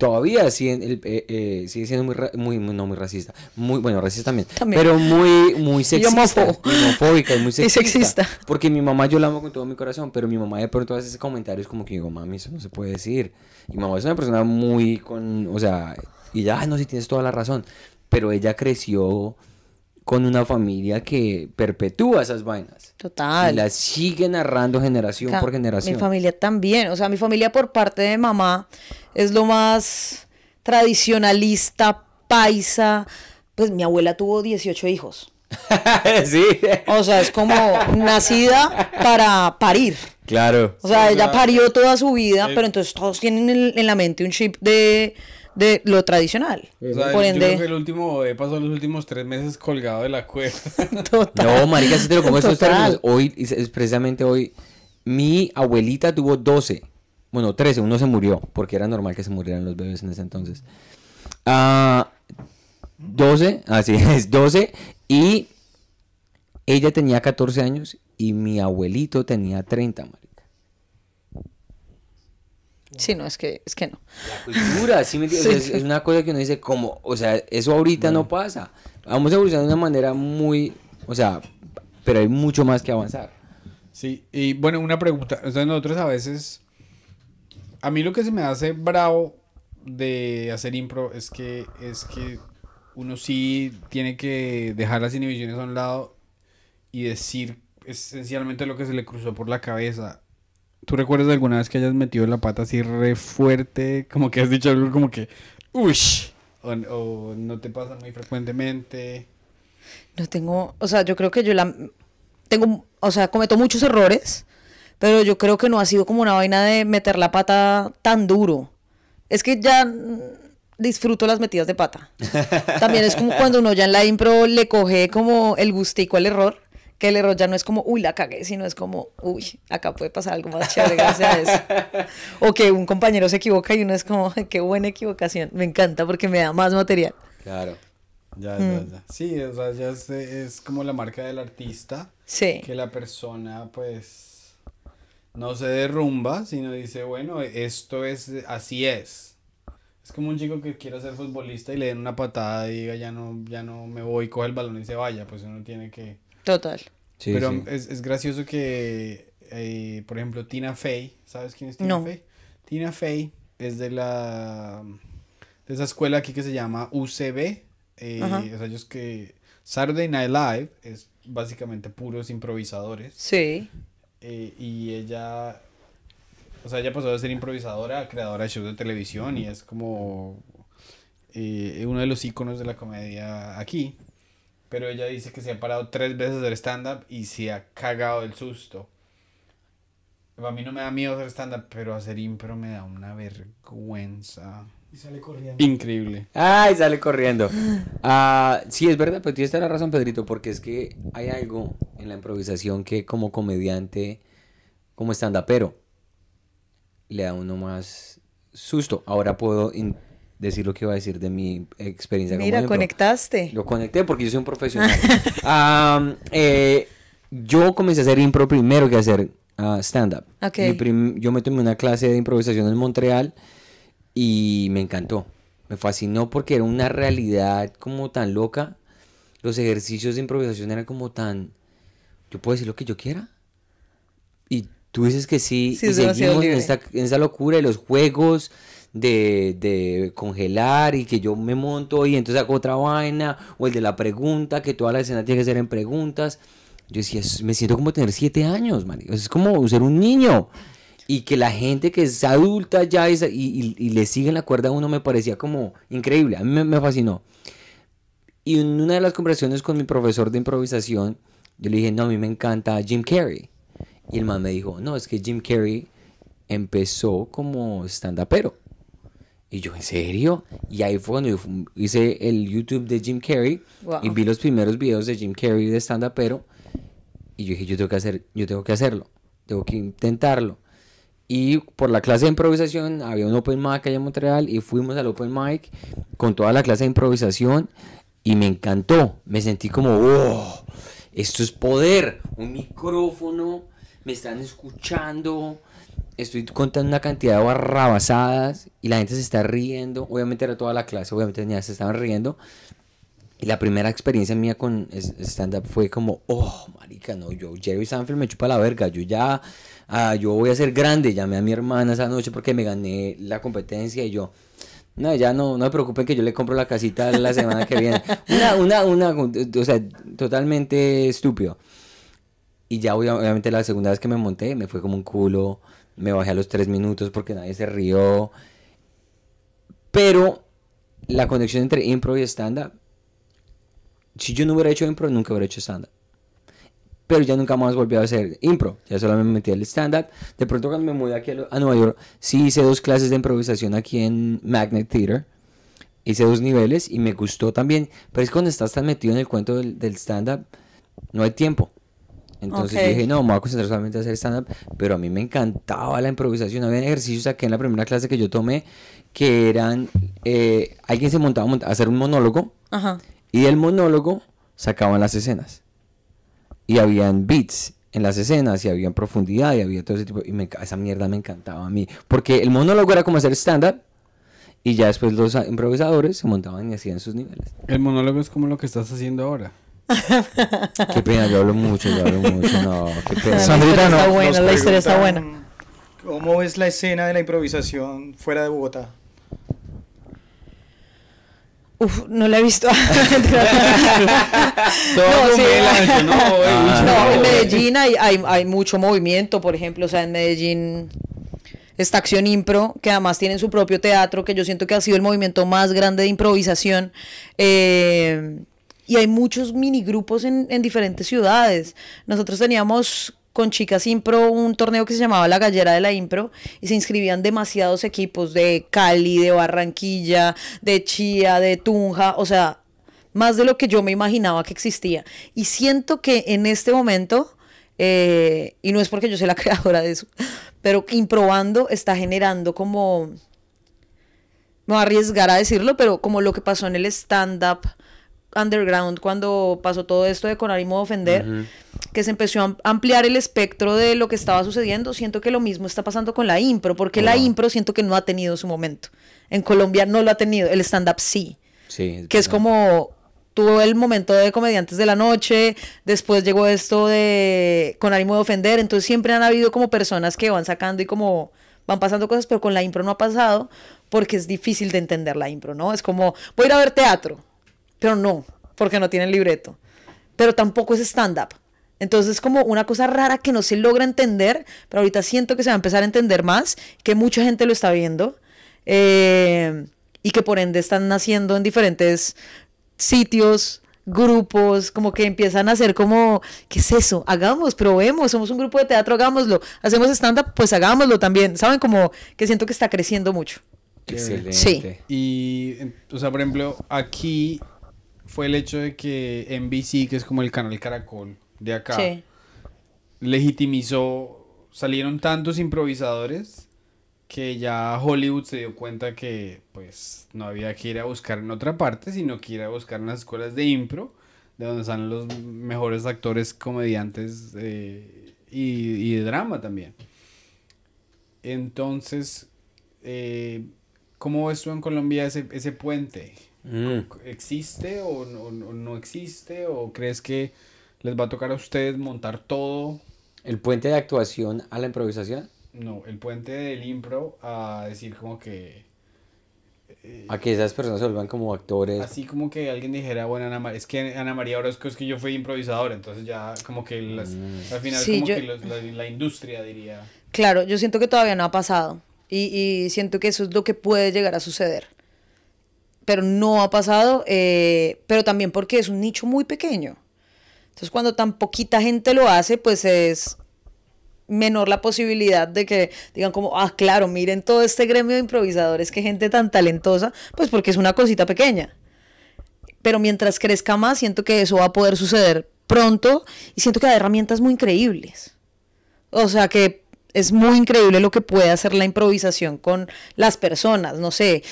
todavía el- eh, eh, sigue siendo muy, ra- muy, muy- no muy racista, muy, bueno, racista también, También. pero muy, muy sexista, y homofóbica y muy Y sexista. Porque mi mamá yo la amo con todo mi corazón, pero mi mamá de pronto hace esos comentarios como que digo, mami, eso no se puede decir. Y mi mamá es una persona muy con, o sea, y ya, "Ay, no, si tienes toda la razón, pero ella creció con una familia que perpetúa esas vainas. Total. Y las sigue narrando generación Ca- por generación. Mi familia también, o sea, mi familia por parte de mamá es lo más tradicionalista, paisa. Pues mi abuela tuvo 18 hijos. sí, O sea, es como nacida para parir. claro. O sea, Sí, ella parió toda su vida, eh, pero entonces todos tienen en, en la mente un chip de, de lo tradicional. O sea, Por yo creo que ende, el último he pasado los últimos tres meses colgado de la cuerda. total. No, marica, si te lo pongo estos términos. Hoy, es precisamente hoy, mi abuelita tuvo 12. Bueno, 13, uno se murió, porque era normal que se murieran los bebés en ese entonces. Ah, 12, así es, 12. Y ella tenía 14 años y mi abuelito tenía 30, marica. Sí, no, es que, es que no. La cultura, ¿sí me entiendes? O sea, Sí. es, es una cosa que uno dice como, o sea, eso ahorita no pasa. Vamos evolucionando de una manera muy, o sea, pero hay mucho más que avanzar. Sí, y bueno, una pregunta. O sea, nosotros a veces. A mí lo que se me hace bravo de hacer impro es que, es que uno sí tiene que dejar las inhibiciones a un lado y decir esencialmente lo que se le cruzó por la cabeza. ¿Tú recuerdas de alguna vez que hayas metido la pata así re fuerte? Como que has dicho algo como que. ¡Ush! O, o no te pasa muy frecuentemente. No tengo, o sea, yo creo que yo la tengo, o sea, cometo muchos errores, pero yo creo que no ha sido como una vaina de meter la pata tan duro. Es que ya disfruto las metidas de pata. También es como cuando uno ya en la impro le coge como el gustico al error, que el error ya no es como, uy, la cagué, sino es como, uy, acá puede pasar algo más chévere gracias a eso. O que un compañero se equivoca y uno es como, "Ay, qué buena equivocación. Me encanta porque me da más material. Claro. Ya, Mm. ya, ya. Sí, o sea, ya es, es como la marca del artista. Sí. que la persona pues no se derrumba, sino dice, bueno, esto es, así es. Es como un chico que quiere ser futbolista y le den una patada y diga, ya no, ya no me voy, coge el balón y se vaya, pues uno tiene que... Total. Sí, Pero sí. Es, es gracioso que, eh, por ejemplo, Tina Fey, ¿sabes quién es Tina No. Fey? Tina Fey es de la... de esa escuela aquí que se llama UCB. eh, o sea, ellos que... Saturday Night Live es básicamente puros improvisadores. Sí. Eh, y ella, o sea, ella pasó de ser improvisadora a creadora de shows de televisión y es como eh, uno de los íconos de la comedia aquí. Pero ella dice que se ha parado tres veces hacer stand-up y se ha cagado del susto. A mí no me da miedo hacer stand-up, pero hacer impro me da una vergüenza. Y sale corriendo. Increíble. Ay, sale corriendo. Ah, sí, es verdad, pero tienes toda la razón, Pedrito, porque es que hay algo en la improvisación que como comediante, como stand-upero, le da uno más susto. Ahora puedo in- decir lo que iba a decir de mi experiencia como Mira, impro. conectaste. Lo conecté porque yo soy un profesional. Am, eh, yo comencé a hacer impro primero que hacer ah, stand-up. Ok. Mi prim- Yo me tomé una clase de improvisación en Montreal y me encantó. Me fascinó porque era una realidad como tan loca. los ejercicios de improvisación eran como tan, yo puedo decir lo que yo quiera. Y tú dices que sí, Sí, y seguimos en esta, en esa locura de los juegos, de, de congelar y que yo me monto y entonces hago otra vaina, o el de la pregunta, que toda la escena tiene que ser en preguntas. Yo decía, "Es- me siento como tener siete años, marico. Es como ser un niño. Y que la gente que es adulta ya es- y, y- y le siguen la cuerda a uno me parecía como increíble. A mí me, me fascinó. Y en una de las conversaciones con mi profesor de improvisación, yo le dije, no, a mí me encanta Jim Carrey. Y el man me dijo, no, es que Jim Carrey empezó como stand-upero. Y yo, ¿en serio? Y ahí fue cuando yo hice el YouTube de Jim Carrey Wow. y vi los primeros videos de Jim Carrey de stand-upero. Y yo dije, yo tengo que hacer, yo tengo que hacerlo, tengo que intentarlo. Y por la clase de improvisación había un open mic allá en Montreal y fuimos al open mic con toda la clase de improvisación y me encantó. Me sentí como, oh, esto es poder, un micrófono, me están escuchando, estoy contando una cantidad de barrabasadas y la gente se está riendo. Obviamente era toda la clase, obviamente ya se estaban riendo. Y la primera experiencia mía con stand-up fue como, oh, marica, no, yo, Jerry Sanfield me chupa la verga, yo ya, ah, yo voy a ser grande, llamé a mi hermana esa noche porque me gané la competencia y yo, no, ya no, no me preocupen que yo le compro la casita la semana que viene. Una, una, una, o sea, totalmente estúpido. Y ya obvia- obviamente la segunda vez que me monté me fue como un culo, me bajé a los tres minutos porque nadie se rió. Pero la conexión entre impro y stand-up, si yo no hubiera hecho impro, nunca hubiera hecho stand-up. Pero ya nunca más volví a hacer impro, ya solamente me metí al stand-up. De pronto cuando me mudé aquí a, Nueva York, sí hice dos clases de improvisación aquí en Magnet Theater. Hice dos niveles y me gustó también. Pero es cuando estás tan metido en el cuento del stand-up, no hay tiempo. Entonces yo dije, no, me voy a concentrar solamente a hacer stand-up. Pero a mí me encantaba la improvisación. Había ejercicios aquí en la primera clase que yo tomé que eran, eh, alguien se montaba a mont- a hacer un monólogo Ajá. y del monólogo sacaban las escenas. Y habían beats en las escenas y había profundidad y había todo ese tipo. Y me, esa mierda me encantaba a mí. Porque el monólogo era como hacer stand-up y ya después los improvisadores se montaban y hacían sus niveles. El monólogo es como lo que estás haciendo ahora. Qué pena, yo hablo mucho, yo hablo mucho. No, qué pena. La Sandrita, historia está buena, la historia está preguntan, ¿Cómo es la escena de la improvisación fuera de Bogotá? Uf, no la he visto. No, sí. ¿no? Ah, no, en. Medellín hay, hay, hay mucho movimiento, por ejemplo, o sea, en Medellín está Acción Impro, que además tienen su propio teatro, que yo siento que ha sido el movimiento más grande de improvisación. eh, y hay muchos minigrupos en, en diferentes ciudades. Nosotros teníamos con Chicas Impro un torneo que se llamaba La Gallera de la Impro y se inscribían demasiados equipos de Cali, de Barranquilla, de Chía, de Tunja, o sea, más de lo que yo me imaginaba que existía. Y siento que en este momento, eh, y no es porque yo sea la creadora de eso, pero improbando está generando como, me voy a arriesgar a decirlo, pero como lo que pasó en el stand-up underground cuando pasó todo esto de con ánimo de ofender, que se empezó a am- ampliar el espectro de lo que estaba sucediendo, siento que lo mismo está pasando con la impro, porque la impro siento que no ha tenido su momento. En Colombia no lo ha tenido, el stand-up sí. Sí, que es como tuvo el momento de comediantes de la noche, después llegó esto de con ánimo de ofender, entonces siempre han habido como personas que van sacando y como van pasando cosas, pero con la impro no ha pasado porque es difícil de entender la impro, ¿no? Es como voy a ir a ver teatro, pero no, porque no tienen libreto, pero tampoco es stand-up. Entonces es como una cosa rara que no se logra entender, pero ahorita siento que se va a empezar a entender más, que mucha gente lo está viendo eh, y que por ende están naciendo en diferentes sitios, grupos, como que empiezan a hacer como, ¿qué es eso? Hagamos, probemos, somos un grupo de teatro, hagámoslo. Hacemos stand-up, pues hagámoslo también. ¿Saben? Como que siento que está creciendo mucho. Excelente. Sí. Y, o sea, por ejemplo, aquí fue el hecho de que NBC, que es como el canal Caracol de acá, Sí. legitimizó, salieron tantos improvisadores que ya Hollywood se dio cuenta que pues no había que ir a buscar en otra parte, sino que ir a buscar en las escuelas de impro, de donde están los mejores actores, comediantes eh, y, y de drama también. Entonces, eh, ¿cómo ves tú en Colombia ese, ese puente? Mm. ¿Existe o no, o no existe? ¿O crees que les va a tocar a ustedes montar todo? ¿El puente de actuación a la improvisación? No, el puente del impro a decir como que... eh, A que esas personas se vuelvan como actores. Así como que alguien dijera, bueno, Ana María, es que Ana María Orozco es que yo fui improvisadora, entonces ya como que las- Mm. al final Sí, como yo- que los- la, la industria diría... Claro, yo siento que todavía no ha pasado y, y siento que eso es lo que puede llegar a suceder. Pero no ha pasado, eh, pero también porque es un nicho muy pequeño. Entonces cuando tan poquita gente lo hace, pues es menor la posibilidad de que digan como, ah, claro, miren todo este gremio de improvisadores, qué gente tan talentosa, pues porque es una cosita pequeña. Pero mientras crezca más, siento que eso va a poder suceder pronto y siento que hay herramientas muy increíbles. O sea que es muy increíble lo que puede hacer la improvisación con las personas, no sé.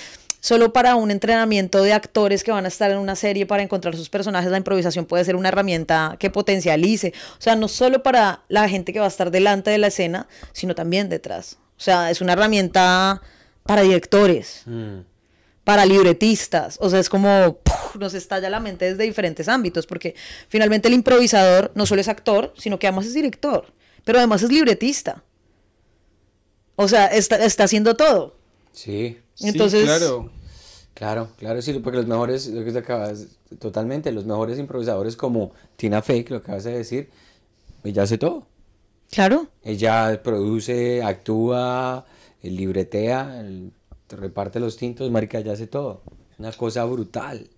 Solo para un entrenamiento de actores que van a estar en una serie para encontrar sus personajes, la improvisación puede ser una herramienta que potencialice. O sea, no solo para la gente que va a estar delante de la escena, sino también detrás. O sea, es una herramienta para directores, Mm. para libretistas. O sea, es como nos estalla la mente desde diferentes ámbitos, porque finalmente el improvisador no solo es actor, sino que además es director, pero además es libretista. O sea, está, está haciendo todo. Sí, Sí, Entonces- claro. Claro, claro, sí, porque los mejores, lo que te acabas, totalmente, los mejores improvisadores como Tina Fey, lo que acabas de decir, ella hace todo. Claro. Ella produce, actúa, libretea, el- reparte los tintos, marica, ella hace todo. Una cosa brutal.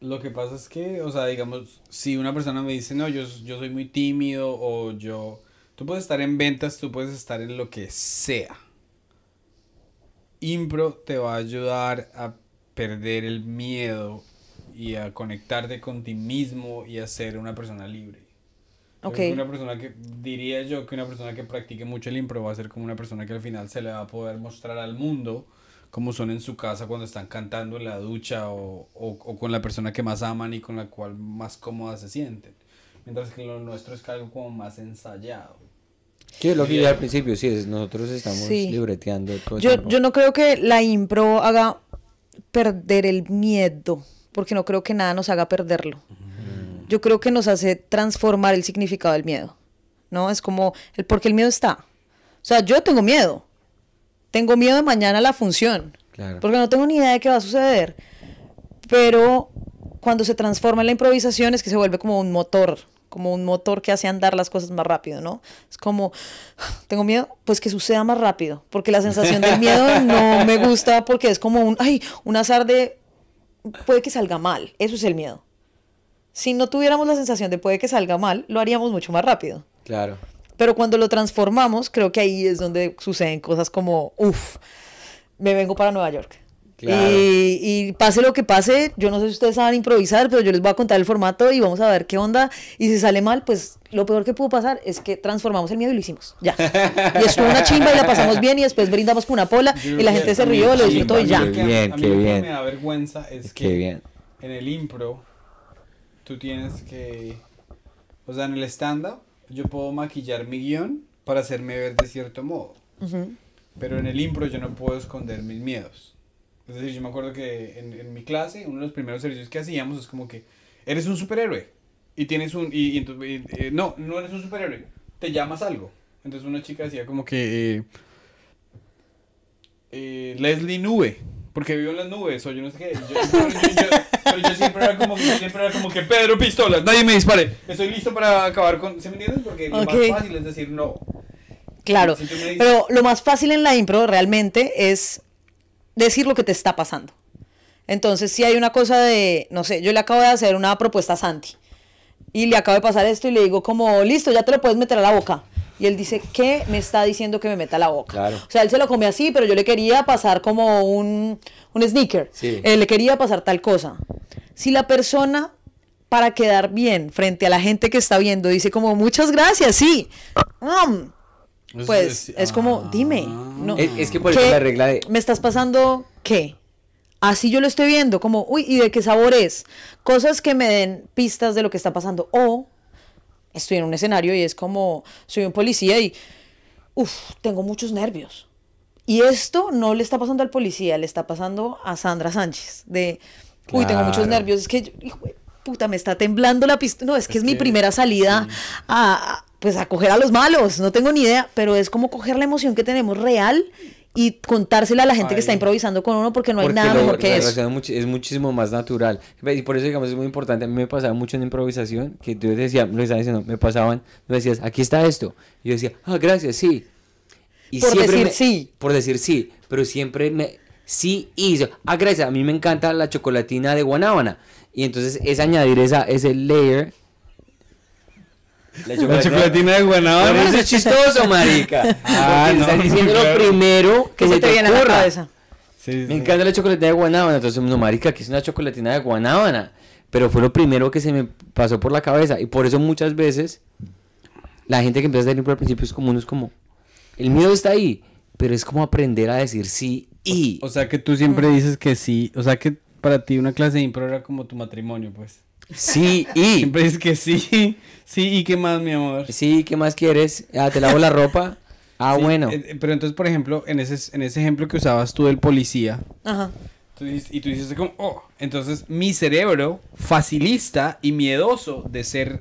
Lo que pasa es que, o sea, digamos, si una persona me dice, no, yo, yo soy muy tímido o yo... Tú puedes estar en ventas, tú puedes estar en lo que sea. Impro te va a ayudar a perder el miedo y a conectarte con ti mismo y a ser una persona libre. Yo Ok. creo que Una persona que, diría yo que una persona que practique mucho el impro va a ser como una persona que al final se le va a poder mostrar al mundo cómo son en su casa cuando están cantando en la ducha o, o, o con la persona que más aman y con la cual más cómodas se sienten. Mientras que lo nuestro es algo como más ensayado. Sí, lo que dije al principio, sí, es- nosotros estamos Sí. libreteando todo Yo, yo no creo que la impro haga perder el miedo, porque no creo que nada nos haga perderlo. Yo creo que nos hace transformar el significado del miedo, ¿no? Es como el por qué el miedo está. O sea, yo tengo miedo. Tengo miedo de mañana a la función, Claro. porque no tengo ni idea de qué va a suceder. Pero cuando se transforma en la improvisación es que se vuelve como un motor, como un motor que hace andar las cosas más rápido, ¿no? Es como, tengo miedo, pues que suceda más rápido, porque la sensación del miedo no me gusta porque es como un, ay, un azar de, puede que salga mal, eso es el miedo. Si no tuviéramos la sensación de puede que salga mal, lo haríamos mucho más rápido. Claro. Pero cuando lo transformamos, creo que ahí es donde suceden cosas como, uff, me vengo para Nueva York. Claro. Y, y pase lo que pase, yo no sé si ustedes saben improvisar, pero yo les voy a contar el formato y vamos a ver qué onda. Y si sale mal, pues lo peor que pudo pasar es que transformamos el miedo y lo hicimos. Ya. Y estuvo una chimba y la pasamos bien y después brindamos con una pola Yo y la gente se rió, lo disfrutó y ya. que- Bien, a mí qué lo que bien. me da vergüenza es Qué que bien. en el impro tú tienes que o sea en el stand up yo puedo maquillar mi guion para hacerme ver de cierto modo pero en el impro yo no puedo esconder mis miedos es decir yo me acuerdo que en, en mi clase uno de los primeros ejercicios que hacíamos es como que eres un superhéroe y tienes un y, y entonces, y, eh, no no eres un superhéroe te llamas algo entonces una chica decía como que eh, eh, Leslie Nube, porque vivo en las nubes, o yo no sé qué. Yo, pero yo, yo- pero yo siempre, era como, siempre era como que Pedro Pistolas, nadie me dispare. Estoy listo para acabar con. ¿Se me entiendes? Porque lo Ok. más fácil es decir no. Claro, Si dices- pero lo más fácil en la impro realmente es decir lo que te está pasando. Entonces, si hay una cosa de, no sé, yo le acabo de hacer una propuesta a Santi y le acabo de pasar esto y le digo como, listo, ya te lo puedes meter a la boca. Y él dice, ¿qué me está diciendo que me meta a la boca? Claro. O sea, él se lo come así, pero yo le quería pasar como un, un sneaker. Sí. Eh, le quería pasar tal cosa. Si la persona, para quedar bien frente a la gente que está viendo, dice como, muchas gracias, sí. Mm, pues es como, dime. No, Es, es que por eso ¿Qué la regla de... ¿Me estás pasando qué? Así yo lo estoy viendo, como, uy, ¿y de qué sabor es? Cosas que me den pistas de lo que está pasando. O estoy en un escenario y es como, soy un policía y, uff, tengo muchos nervios. Y esto no le está pasando al policía, le está pasando a Sandra Sánchez. De, Uy, tengo muchos nervios. Es que, hijo de puta, me está temblando la pistola. No, es que es, mi primera salida a, a, pues, a coger a los malos. No tengo ni idea, pero es como coger la emoción que tenemos real y contársela a la gente que está Ay. improvisando con uno porque no hay Porque nada lo- mejor que eso. es muchísimo más natural. Y por eso, digamos, es muy importante. A mí me pasaba mucho en improvisación que tú decías, lo estaba diciendo, me pasaban, me decías, aquí está esto. Y yo decía, ah, gracias, sí. Y Por decir me- sí. Por decir sí, pero siempre me. Sí, yo, Ah, gracias, a mí me encanta la chocolatina de guanábana. Y entonces es añadir esa, ese layer. La chocolatina de Pero Guanábana. eso es chistoso, marica. Ah, no, estás diciendo lo primero que, se te viene a la cabeza. Sí, Me sí. encanta la chocolatina de guanábana. Entonces, no, marica, que es una chocolatina de guanábana. Pero fue lo primero que se me pasó por la cabeza. Y por eso muchas veces la gente que empieza a hacer impro al principio es como uno es como. El miedo está ahí. Pero es como aprender a decir sí y. O sea que tú siempre dices que sí. O sea que para ti una clase de impro era como tu matrimonio, pues. Sí y. Siempre dices que sí. Sí, ¿y qué más, mi amor? Sí, ¿qué más quieres? Ah, te lavo la ropa. Ah, Sí, bueno. eh, Pero entonces, por ejemplo, en ese, en ese ejemplo que usabas tú del policía, Ajá. tú dices- y tú dices como, oh, entonces mi cerebro facilista y miedoso de ser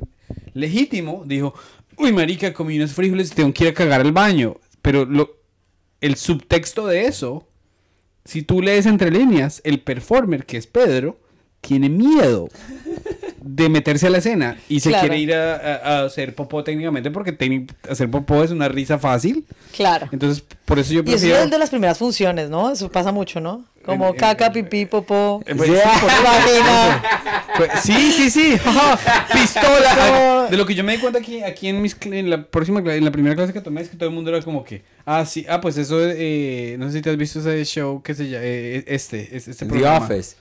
legítimo, dijo, uy, marica, comí unos frijoles y tengo que ir a cagar al baño. Pero lo, el subtexto de eso, si tú lees entre líneas, el performer, que es Pedro, tiene miedo de meterse a la escena y se Claro. quiere ir a, a- a hacer popó técnicamente porque hacer popó es una risa fácil. Claro. Entonces, por eso yo Y eso prefiero... es de las primeras funciones, ¿no? Eso pasa mucho, ¿no? Como En- en- caca, pipí, popó, Eh, pues, eso. vagina. Pues, sí, sí, sí. Pistola. De lo que yo me di cuenta aquí, aquí en, mis, en la próxima en la primera clase que tomé es que todo el mundo era como que, ah, sí, ah, pues eso, eh, no sé si te has visto ese show que se llama, eh, este, es- este The programa Office.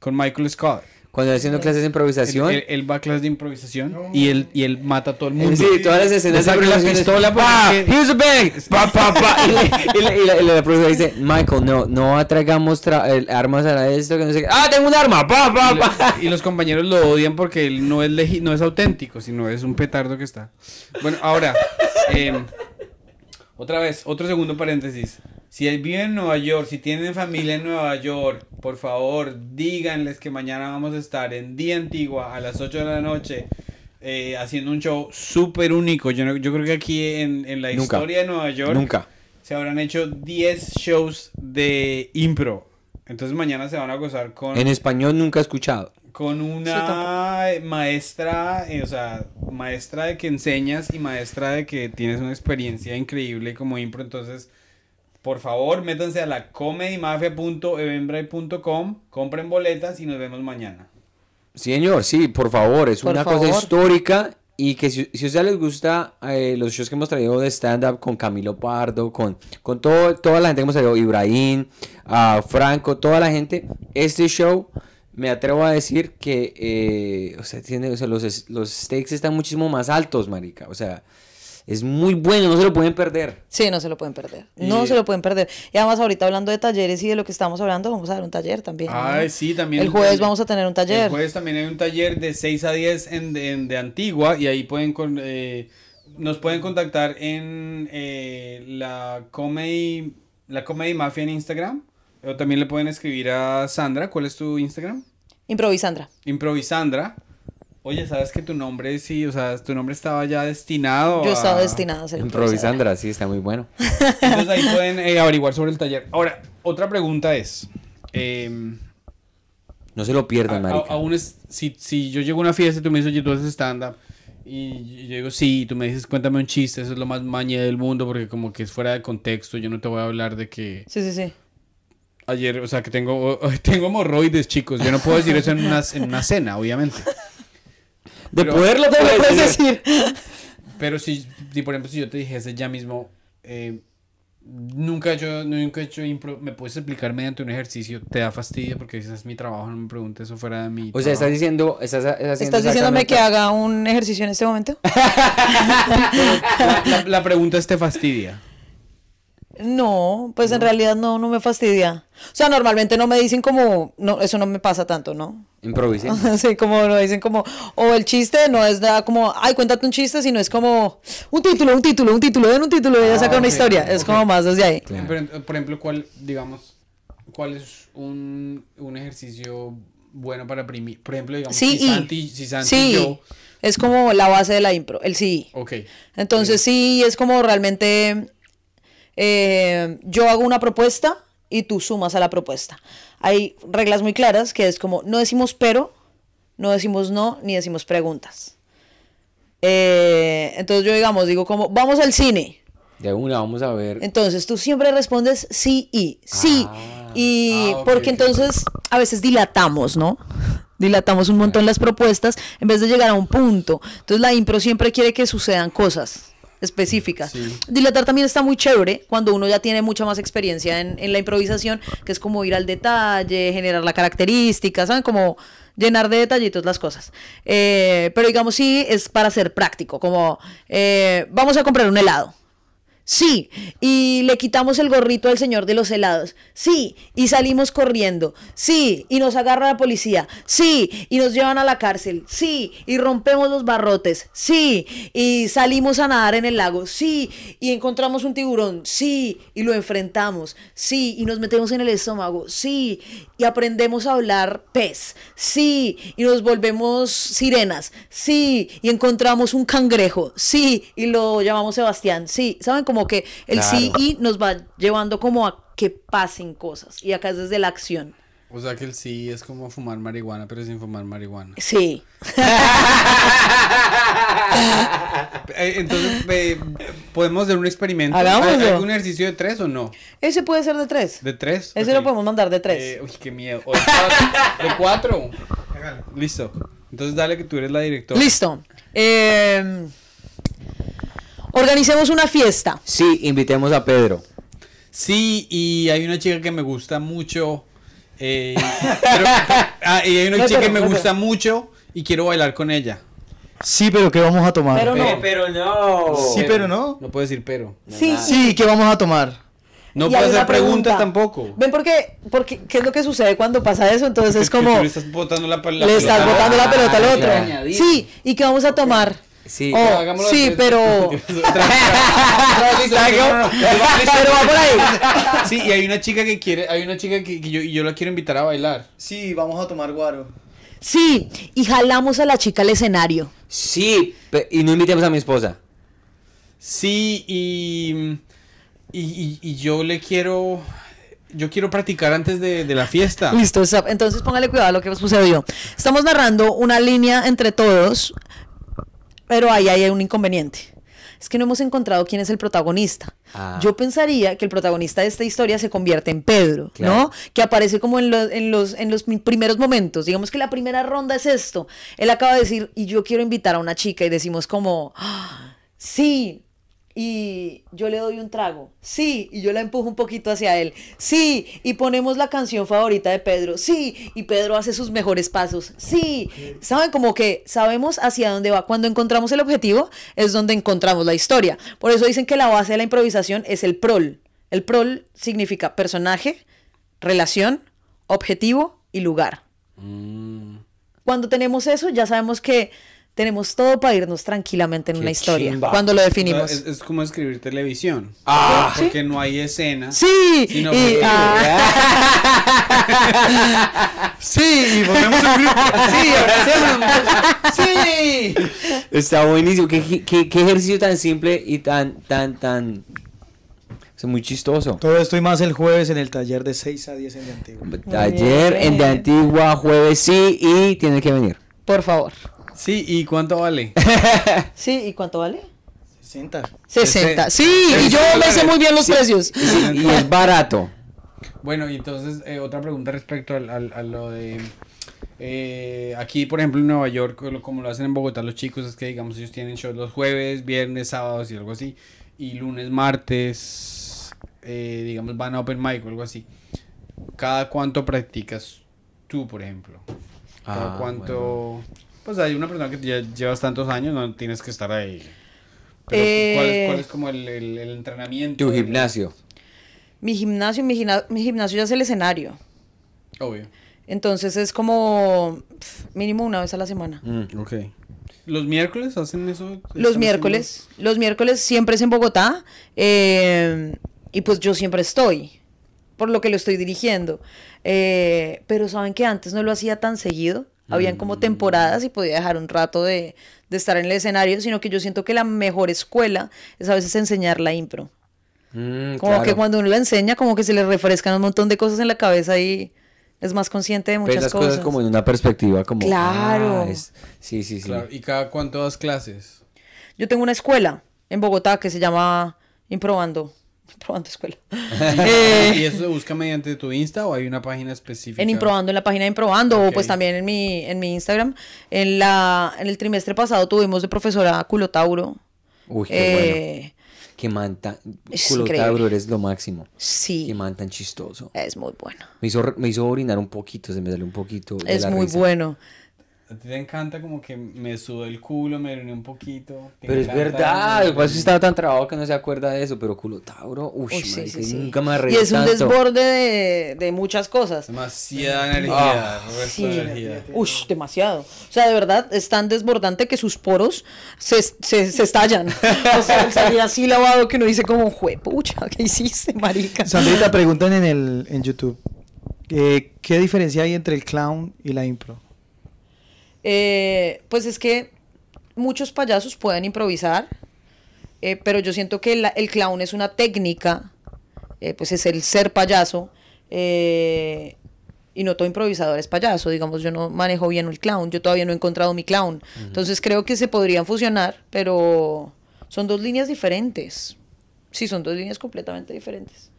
Con Michael Scott. Cuando haciendo clases de Él, improvisación. él- él va a clases de improvisación y él, y él mata a todo el mundo. Sí, todas las escenas de la pistola ¡Pa! Here's a bang. Pa, pa, pa. Y, le- y la- y la, y la profesora dice, Michael, no, no atraigamos tra- el- armas a esto, que no sé qué. ¡Ah, tengo un arma! ¡Pa, pa, Y, pa! y los compañeros lo odian porque él no es legi- no es auténtico, sino es un petardo que está. Bueno, ahora, em, otra vez, otro segundo paréntesis. Si él vive en Nueva York, si tienen familia en Nueva York, por favor, díganles que mañana vamos a estar en Día Antigua a las 8 de la noche eh, haciendo un show súper único. Yo, no- yo creo que aquí en, en la Nunca. historia de Nueva York Nunca. se habrán hecho 10 shows de impro. Entonces mañana se van a gozar con En español nunca he escuchado. con una maestra, eh, o sea, maestra de que enseñas y maestra de que tienes una experiencia increíble como impro. Entonces, por favor, métanse a la comedymafia.eventbrite.com, compren boletas y nos vemos mañana. Sí, señor, sí, por favor, es Por una cosa histórica y que si, si a ustedes les gusta eh, los shows que hemos traído de stand-up con Camilo Pardo, con, con todo, toda la gente que hemos traído, Ibrahim, Franco, toda la gente, este show me atrevo a decir que eh, o sea, tiene, o sea, los, los stakes están muchísimo más altos, marica, o sea, es muy bueno, no se lo pueden perder. Sí, no se lo pueden perder. No Y- se lo pueden perder. Y además, ahorita hablando de talleres y de lo que estamos hablando, vamos a dar un taller también. ¿no? Ay, sí, también. El jueves vamos a tener un taller. El jueves también hay un taller de 6 a 10 en, en- de Antigua y ahí pueden con, eh, nos pueden contactar en eh, la Comedy la Comedy Mafia en Instagram o también le pueden escribir a Sandra, ¿cuál es tu Instagram? Improvisandra. Improvisandra. Oye, ¿sabes que tu nombre sí, o sea, tu nombre estaba ya destinado Yo a- estaba destinada a ser. Improvisandra, sí, está muy bueno. Entonces ahí pueden eh, averiguar sobre el taller. Ahora, otra pregunta es em, No se lo pierdan, a- marica. aún es, si, si yo llego a una fiesta y tú me dices, oye, tú haces stand-up, y yo digo, sí, y tú me dices, cuéntame un chiste, eso es lo más mañe del mundo, porque como que es fuera de contexto, yo no te voy a hablar de que Sí, sí, sí. ayer, o sea, que tengo, tengo hemorroides, chicos, yo no puedo decir eso en una, en una cena, obviamente. De pero- poderlo lo puedes decir. decir. Pero si, si por ejemplo, si yo te dijese ya mismo, eh, nunca yo, nunca he hecho impro, me puedes explicar mediante un ejercicio, te da fastidio porque ese es mi trabajo, no me preguntes eso fuera de mi O sea, estás diciendo, estás, estás haciendo ¿Estás diciéndome que haga un ejercicio en este momento? la, la- la pregunta es, ¿te fastidia? No, pues en realidad no, no me fastidia. O sea, normalmente no me dicen como, no, eso no me pasa tanto, ¿no? Improvisen. Sí, como lo dicen como, o el chiste no es nada como, ay, cuéntate un chiste, sino es como un título, un título, un título, den un título y ella Ah, saca una historia. Es como más desde ahí. Claro. Pero, por ejemplo, ¿cuál, digamos, cuál es un, un ejercicio bueno para imprimir? Por ejemplo, digamos, Sí, si y- Santi, si Santi sí, y yo... es como la base de la impro, el sí. Ok. Entonces sí, es como realmente eh, yo hago una propuesta y tú sumas a la propuesta. Hay reglas muy claras que es como no decimos pero, no decimos no, ni decimos preguntas. Eh, entonces yo digamos, digo como vamos al cine. De una, vamos a ver. Entonces tú siempre respondes sí y sí. Ah. y Ah, porque entonces a veces dilatamos, ¿no? Dilatamos un montón las propuestas en vez de llegar a un punto. Entonces la impro siempre quiere que sucedan cosas específicas. Sí. Dilatar también está muy chévere cuando uno ya tiene mucha más experiencia en, en la improvisación, que es como ir al detalle, generar la característica, ¿saben? Como llenar de detallitos las cosas. Eh, pero digamos, sí, es para ser práctico, como eh, vamos a comprar un helado. Sí, y le quitamos el gorrito al señor de los helados. Sí, y salimos corriendo. Sí, y nos agarra la policía. Sí, y nos llevan a la cárcel. Sí, y rompemos los barrotes. Sí, y salimos a nadar en el lago. Sí, y encontramos un tiburón. Sí, y lo enfrentamos. Sí, y nos metemos en el estómago. Sí, y aprendemos a hablar pez. Sí, y nos volvemos sirenas. Sí, y encontramos un cangrejo. Sí, y lo llamamos Sebastián. Sí, ¿saben? Como que el sí Claro. y nos va llevando como a que pasen cosas. Y acá es desde la acción. O sea que el sí es como fumar marihuana, pero sin fumar marihuana. Sí. Eh, Entonces, eh, ¿podemos hacer un experimento? Hagámoslo. ¿Hay algún ejercicio de tres o no? Ese puede ser de tres. ¿De tres? Ese lo podemos mandar de tres. Eh, uy, qué miedo. O de cuatro. ¿De cuatro? Listo. Entonces dale que tú eres la directora. Listo. Eh, organicemos una fiesta. Sí, invitemos a Pedro. Sí, y hay una chica que me gusta mucho. eh, pero- ah, y hay una No, chica pero- que me no, gusta mucho y quiero bailar con ella. Sí, pero ¿qué vamos a tomar? Pero no. pero no. Sí, pero no. No puedo decir pero. Sí, Sí, ¿qué vamos a tomar? No puedo hacer preguntas pregunta. tampoco. ¿Ven por qué? Porque, ¿Qué es lo que sucede cuando pasa eso? Entonces es como... le estás botando la, pa- la le estás pelota. botando la pelota al Ah, otro. Sí, ¿y qué vamos a tomar? Sí. Oh, Hagámoslo sí, de- pero... Pero va por ahí. Sí, y hay una chica que quiere, hay una chica que, que yo, y yo la quiero invitar a bailar. Sí, vamos a tomar guaro. Sí, y jalamos a la chica al escenario. Sí, y no invitemos a mi esposa. Sí, y, y, y- y yo le quiero, yo quiero practicar antes de, de la fiesta. Listo, entonces póngale cuidado a lo que sucedió. Estamos narrando una línea entre todos, pero ahí hay un inconveniente. Es que no hemos encontrado quién es el protagonista. Ah. Yo pensaría que el protagonista de esta historia se convierte en Pedro, Claro. ¿no? Que aparece como en, lo- en los, en los primeros momentos. Digamos que la primera ronda es esto. Él acaba de decir, y yo quiero invitar a una chica, y decimos como, "Ah, sí, y yo le doy un trago. Sí, y yo la empujo un poquito hacia él. Sí, y ponemos la canción favorita de Pedro. Sí, y Pedro hace sus mejores pasos. Sí, saben como que sabemos hacia dónde va. Cuando encontramos el objetivo es donde encontramos la historia. Por eso dicen que la base de la improvisación es el prol. El prol significa personaje, relación, objetivo y lugar. Mm. Cuando tenemos eso, ya sabemos que tenemos todo para irnos tranquilamente en Qué una historia. chimba. Cuando lo O sea, definimos. es, es como escribir televisión. Ah. porque no hay escena. Sí, sino y, objetivo. ah, Sí, y ponemos un grupo. Sí. Sí. Está buenísimo. ¿Qué, qué, qué ejercicio tan simple y tan, tan, tan... Es muy chistoso. Todo esto y más el jueves en el taller de 6 a 10 en el antiguo. Taller en de. Antigua, jueves sí, y tiene que venir. por favor. Sí, ¿y cuánto vale? Sí, ¿y cuánto vale? 60. 60. Ese- Sí, y yo me sé muy bien los Sí. precios. Y, sí, y es barato. Bueno, y entonces eh, otra pregunta respecto al, al- a lo de... eh, aquí, por ejemplo, en Nueva York, como lo hacen en Bogotá los chicos, es que, digamos, ellos tienen shows los jueves, viernes, sábados y algo así. Y lunes, martes, eh, digamos, van a Open Mic o algo así. ¿Cada cuánto practicas tú, por ejemplo? ¿Cada Ah, cuánto...? Pues hay una persona que ya llevas tantos años, no tienes que estar ahí. Pero, Eh, ¿cuál, es, cuál es como el, el- el entrenamiento? Tu gimnasio. Mi gimnasio, mi, gina- mi gimnasio ya es el escenario. Obvio. Entonces es como mínimo una vez a la semana. Mm. Ok. ¿Los miércoles hacen eso? Los ¿Están miércoles, los miércoles siempre es en Bogotá eh, y pues yo siempre estoy. por lo que lo estoy dirigiendo. Eh, pero saben que antes no lo hacía tan seguido. Habían como Mm. temporadas y podía dejar un rato de, de estar en el escenario, sino que yo siento que la mejor escuela es a veces enseñar la impro. Mm, Como claro. que cuando uno la enseña, como que se le refrescan un montón de cosas en la cabeza y es más consciente de Ves muchas las cosas. cosas como en una perspectiva como Claro. ah, es- sí sí sí Claro, ¿Y cada cuánto das clases? Yo tengo una escuela en Bogotá que se llama Improbando. Improbando Escuela. Eh, ¿Y eso se busca mediante tu Insta o hay una página específica? En Improbando, en la página de Improbando, o pues también en mi, en mi Instagram. En, la, en el trimestre pasado tuvimos de profesora Culotauro. uy qué bueno Eh, qué man tan es culo increíble. Tauro, eres lo máximo Sí, qué man tan chistoso es muy bueno. me hizo me hizo orinar un poquito se me salió un poquito de Es la muy risa. bueno. A ti te encanta como que me sudo el culo, me reuní un poquito. pero es verdad es que estaba tan trabado que no se acuerda de eso pero culo Tauro uy, Uy, sí, marica, sí, sí. nunca me reí Y es un tanto. desborde de, de muchas cosas. Demasiada energía, resto de energía. Ush, demasiado. O sea, de verdad es tan desbordante que sus poros se, se, se estallan. O sea, al salir así lavado que uno dice como, juepucha, ¿qué hiciste, marica? Sandrita, preguntan en, el, en YouTube. eh, ¿Qué diferencia hay entre el clown y la impro? Eh, pues es que muchos payasos pueden improvisar, eh, pero yo siento que la- el clown es una técnica, eh, pues es el ser payaso, eh, y no todo improvisador es payaso, digamos, yo no manejo bien el clown, yo todavía no he encontrado mi clown, entonces creo que se podrían fusionar, pero son dos líneas diferentes, sí, son dos líneas completamente diferentes.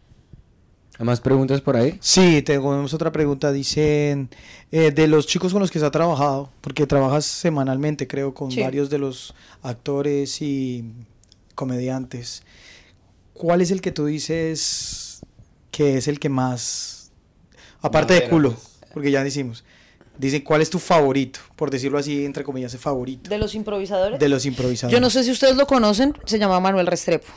¿Hay más preguntas por ahí Sí, tenemos otra pregunta. Dicen, eh, de los chicos con los que se ha trabajado, porque trabajas semanalmente, creo, con Sí. varios de los actores y comediantes. ¿Cuál es el que tú dices que es el que más, aparte de culo, pues. porque ya decimos, dicen, ¿cuál es tu favorito? Por decirlo así, entre comillas, el favorito De los improvisadores, de los improvisadores. yo no sé si ustedes lo conocen, se llama Manuel Restrepo.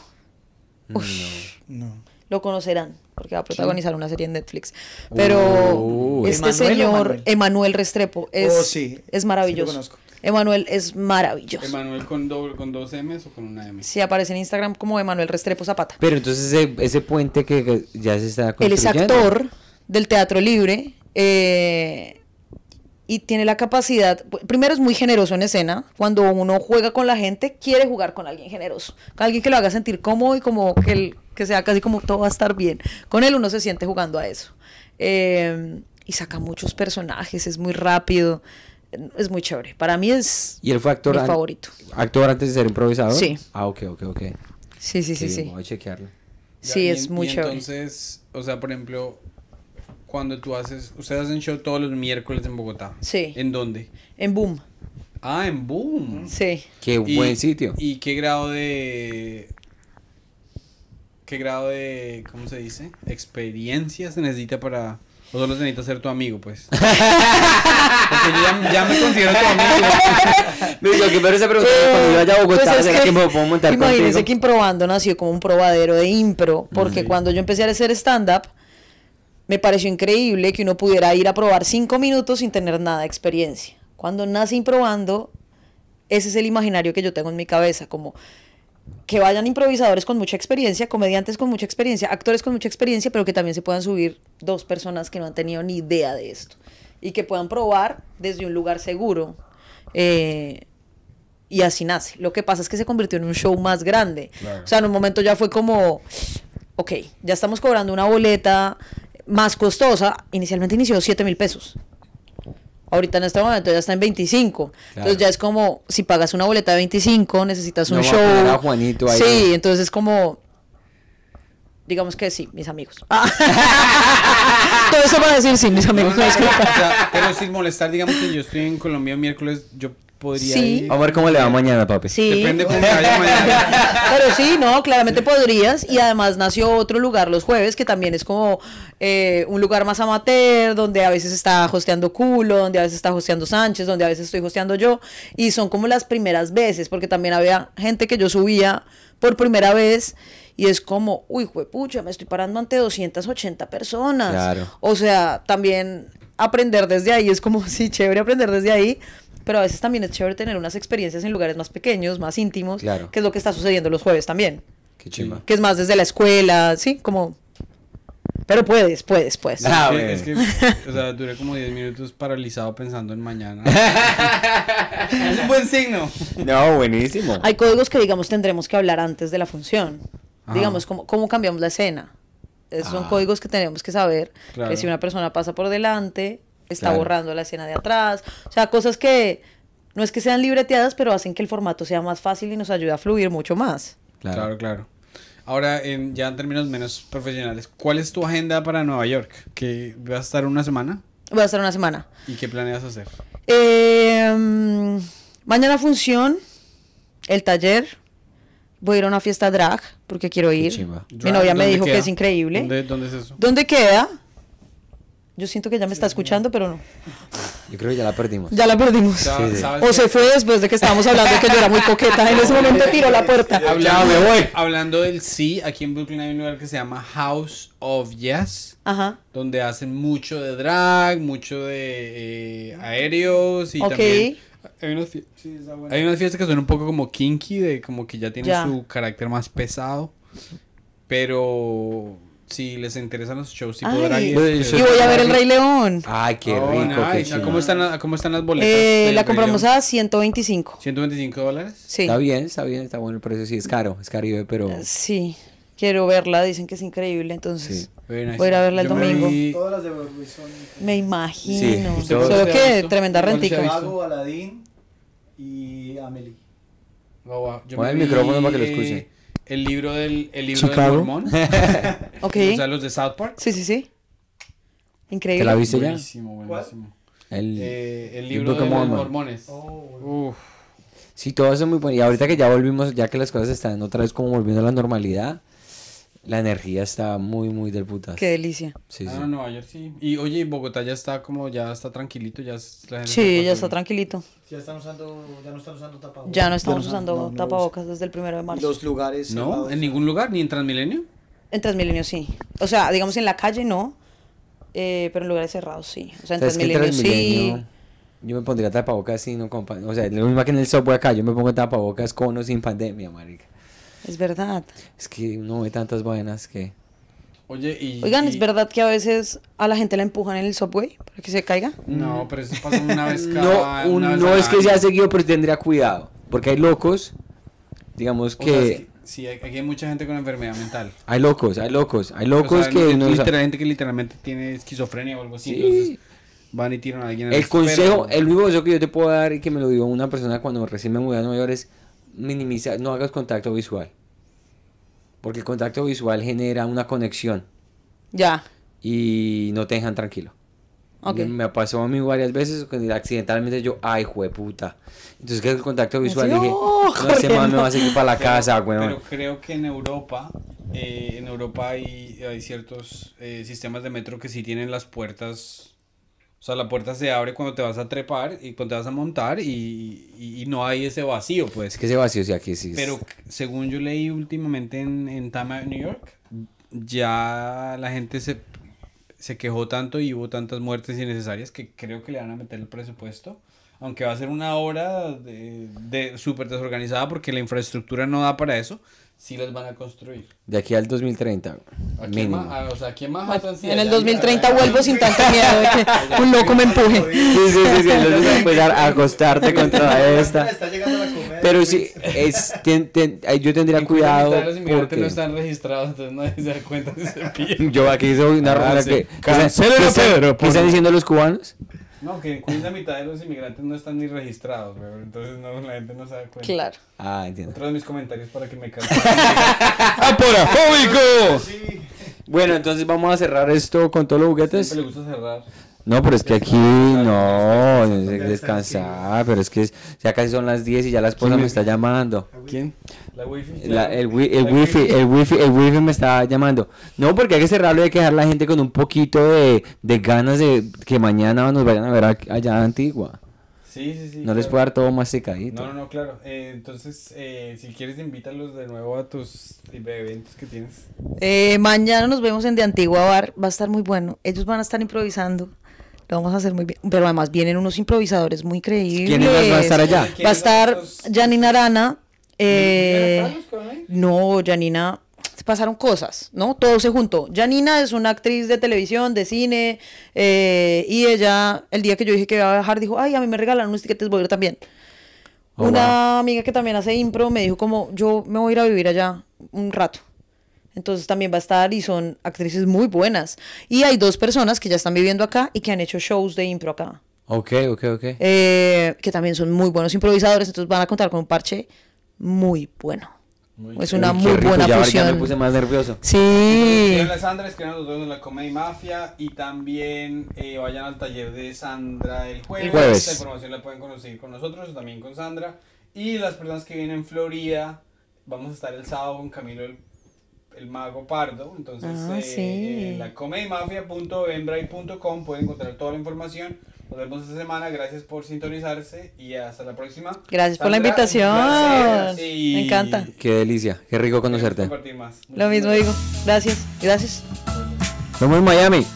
No. Lo conocerán, porque va a protagonizar una serie en Netflix. Pero Uy. este ¿Emanuel o señor, Manuel? Emanuel Restrepo, es, Oh, sí, es sí maravilloso. lo conozco. Emanuel es maravilloso. Emanuel con, doble, con dos M's o con una M. Sí, aparece en Instagram como Emanuel Restrepo Zapata. pero entonces ese, ese puente que, ya se está Él es construyendo actor del teatro libre eh, y tiene la capacidad, primero es muy generoso en escena, cuando uno juega con la gente, quiere jugar con alguien generoso, con alguien que lo haga sentir cómodo y como que, él- que sea casi como todo va a estar bien. Con él uno se siente jugando a eso. Eh, y saca muchos personajes, es muy rápido, es muy chévere. Para mí es y él fue actor mi favorito. actor antes de ser improvisador Sí. ah ok ok ok Sí, sí, sí, bien, sí. voy a chequearlo Ya, Sí, y es muy y chévere. Entonces, o sea, por ejemplo, cuando tú haces, ustedes hacen show todos los miércoles en Bogotá. Sí. ¿En dónde? En Boom. Ah, en Boom. Sí. qué buen sitio ¿Y qué grado de... ¿Qué grado de, cómo se dice? Experiencia se necesita para... O solo se necesita ser tu amigo, pues. Porque yo ya, ya me considero tu amigo. Me dijo que pero esa pregunta cuando yo vaya a Bogotá, Pues es ¿será que, me puedo montar Imagínense contigo? que Improbando nació como un probadero de impro, porque Sí. cuando yo empecé a hacer stand-up, me pareció increíble que uno pudiera ir a probar cinco minutos sin tener nada de experiencia. Cuando nace Improbando, ese es el imaginario que yo tengo en mi cabeza, como que vayan improvisadores con mucha experiencia, comediantes con mucha experiencia, actores con mucha experiencia, pero que también se puedan subir dos personas que no han tenido ni idea de esto y que puedan probar desde un lugar seguro. eh, y así nace. Lo que pasa es que se convirtió en un show más grande. Claro. O sea, en un momento ya fue como, ok, ya estamos cobrando una boleta más costosa. Inicialmente inició 7 mil pesos. Ahorita en este momento ya está en 25. Entonces ya es como, si pagas una boleta de 25, necesitas un No va a show. poner a Juanito ahí. Sí, entonces es como, digamos que sí, mis amigos. Todo eso para decir sí, mis amigos. No, no, pero sin molestar, digamos que yo estoy en Colombia miércoles, yo podría Sí. ir. Vamos a ver cómo le va mañana, papi. Sí. Depende cómo vaya mañana. Pero sí, no, claramente podrías. Y además nació otro lugar los jueves, que también es como eh, un lugar más amateur, donde a veces está hosteando Culo, donde a veces está hosteando Sánchez, donde a veces estoy hosteando yo. Y son como las primeras veces, porque también había gente que yo subía por primera vez. Y es como, uy, juepucha, me estoy parando ante 280 personas. Claro. O sea, también aprender desde ahí es como, sí, chévere aprender desde ahí, pero a veces también es chévere tener unas experiencias en lugares más pequeños, más íntimos, Claro. que es lo que está sucediendo los jueves también, Qué chimba. que es más desde la escuela, sí, como Pero puedes, puedes, puedes. Ah, Es que- bueno. es que, o sea, duré como 10 minutos paralizado pensando en mañana. es un buen signo. No, buenísimo. Hay códigos que, digamos, tendremos que hablar antes de la función. Ajá. Digamos, cómo, cómo cambiamos la escena. Esos son Ah. códigos que tenemos que saber. Claro. Que si una persona pasa por delante, está Claro. borrando la escena de atrás. O sea, cosas que no es que sean libreteadas, pero hacen que el formato sea más fácil y nos ayuda a fluir mucho más. Claro. Claro, claro. Ahora, en- ya en términos menos profesionales, ¿cuál es tu agenda para Nueva York? ¿Que vas a estar una semana? Voy a estar una semana. ¿Y qué planeas hacer? Eh, mañana función, el taller. Voy a ir a una fiesta drag porque quiero ir. Mi novia me ¿dónde dijo queda? que es increíble. ¿Dónde, dónde es eso? ¿Dónde queda? Yo siento que ya me está escuchando, pero no. Yo creo que ya la perdimos. Ya la perdimos. Sí, sí. ¿sabes O se fue después de que estábamos hablando de que yo era muy coqueta. En ese momento tiró la puerta. Hablando, me voy. hablando del sí, aquí en Brooklyn hay un lugar que se llama House of Yes, Ajá. donde hacen mucho de drag, mucho de eh, aéreos y Ok. también hay unas, fie- hay unas fiestas que son un poco como kinky, de como que ya tienen Ya. su carácter más pesado, pero si les interesan los shows tipo Ay, drag, y voy a ver el Rey León. Ay, qué Oh, rico, qué nice. ¿Cómo están, ¿Cómo están las boletas? Eh, la Rey compramos León? a 125. 125 dólares. Sí. Está bien, está bien, está bueno el precio. Sí, es caro, es caribe, pero... Sí. Quiero verla. Dicen que es increíble. Entonces, Sí. Nice. Voy a ir a verla el Yo me domingo. vi- Todas las de Broadway son me imagino. Sí, Solo ¿Cuál se ha que tremenda ¿Cuál se ha rentica. Chicago, Aladdin y Amelie. Oh, wow. Yo Pon me el vi, micrófono para que lo escuchen. El libro del, el libro del mormón. Ok. O sea, los de South Park. Sí, sí, sí. ¿Te Increíble. la viste ya? Buenísimo, buenísimo. El... Eh, el libro de los Mormon. mormones. Oh, Uf. Sí, todo eso es muy bueno. Y ahorita que ya volvimos, ya que las cosas están otra vez como volviendo a la normalidad, la energía está muy, muy del putas. Qué delicia. Sí, Ah, sí. no, Nueva York sí. Y oye, Bogotá ya está como, ya está tranquilito, ya es- la gente se Sí, ya está bien. tranquilito. Ya están usando, ya no están usando tapabocas. Ya no estamos usando no, no tapabocas desde el primero de marzo. Los lugares No, cerrados. en ningún lugar, ni en Transmilenio. En Transmilenio sí. O sea, digamos en la calle no. eh, pero en lugares cerrados sí. O sea, en Transmilenio sí. Yo me pondría tapabocas así, no O sea, lo mismo que en el subway acá, yo me pongo tapabocas con o sin pandemia, marica. Es verdad. Es que uno ve tantas vainas que... Oye, y. Oigan, y- ¿es verdad que a veces a la gente la empujan en el subway para que se caiga? No, pero eso pasa una vez No, cada. un- una vez no es que año. sea seguido, pero tendría cuidado. Porque hay locos, digamos O sea, es que... que- sí, hay- aquí hay mucha gente con enfermedad mental. Hay locos, hay locos, hay O locos sea, que... no- no literal- gente que literalmente tiene esquizofrenia o algo así. Sí. Entonces van y tiran a alguien. en El las- consejo, el único consejo que yo te puedo dar y que me lo dio una persona cuando recién me mudé a Nueva York es minimizar, no hagas contacto visual. Porque el contacto visual genera una conexión Ya. y no te dejan tranquilo. Me pasó a mí varias veces que accidentalmente yo, ay, jueputa. Entonces, que el contacto visual dije, no, este man me va a seguir para la Pero- casa, weón. Pero creo que en Europa, eh, en Europa hay, hay ciertos eh, sistemas de metro que sí tienen las puertas. O sea, la puerta se abre cuando te vas a trepar y cuando te vas a montar y, y- y no hay ese vacío, pues. Es que ese vacío sí aquí sí. es- Pero según yo leí últimamente en, en Time Out, New York, ya la gente se, se quejó tanto y hubo tantas muertes innecesarias que creo que le van a meter el presupuesto. Aunque va a ser una obra de, de súper desorganizada porque la infraestructura no da para eso, sí las van a construir. De aquí al 2030, Aquí en, mínimo. Ah, o sea, aquí en Manhattan sí, En el allá- 2030 vuelvo sin tanto miedo de que un loco me empuje. Sí, sí, sí, sí, entonces vas a empezar a acostarte contra esta. Está llegando la comedia. Pero sí, es, ten- ten- yo tendría cuidado los inmigrantes porque no están registrados, entonces nadie se da cuenta de ese pillo. yo aquí soy una Ah, rara sí. que... Cancelen ¿qué a están- Pedro, ¿Qué están diciendo los cubanos? No, que en Queens la mitad de los inmigrantes no están ni registrados, weón. Entonces no, la gente no se da cuenta. Claro. Ah, entiendo. Otro de mis comentarios para que me cancelen. ¡Aporafóbico! Bueno, entonces vamos a cerrar esto con todos los juguetes. Siempre le gusta cerrar. No, pero es que aquí no, es de descansar, pero es que ya casi son las 10 y ya la esposa me está llamando. ¿Quién? La wifi. La- el, wi- el wifi, el wifi, el wifi me está llamando. No, porque hay que cerrarlo y hay que dejar a la gente con un poquito de, de ganas de que mañana nos vayan a ver aquí- allá a Antigua. Sí, sí, sí. No les puedo dar todo masticadito. No, no, no, claro. Eh, entonces, eh, si quieres, invítalos de nuevo a tus eventos que tienes. Eh, mañana nos vemos en De Antigua Bar. Va a estar muy bueno. Ellos van a estar improvisando. Lo vamos a hacer muy bien. Pero además vienen unos improvisadores muy creíbles. ¿Quiénes más van a estar allá? Va a estar Janina Arana. Eh, no, Janina. pasaron cosas, ¿no? Todo se juntó. Janina es una actriz de televisión, de cine, eh, y ella, el día que yo dije que iba a viajar, dijo, ay, a mí me regalaron unos tiquetes, voy a ir también. Oh, una amiga que también hace impro me dijo como, yo me voy a ir a vivir allá un rato. Entonces también va a estar y son actrices muy buenas. Y hay dos personas que ya están viviendo acá y que han hecho shows de impro acá. Ok, ok, ok. eh, que también son muy buenos improvisadores, entonces van a contar con un parche muy bueno. es una muy rico, buena ya, ya fusión. me puse más nervioso. Sí. Escriban a Sandra, escriban a los dos en la Comedy Mafia y también eh, vayan al taller de Sandra el jueves. El jueves. Esta información la pueden conseguir con nosotros, también con Sandra. Y las personas que vienen en Florida, vamos a estar el sábado con Camilo el, el Mago Pardo. Entonces, Ah, eh, sí. en la comedymafia.eventbrite.com pueden encontrar toda la información. Nos vemos esta semana, gracias por sintonizarse y hasta la próxima. Gracias por la invitación. y- Me encanta. Qué delicia, qué rico conocerte. compartir más. Lo mismo digo. Gracias. Gracias. Nos vemos en Miami.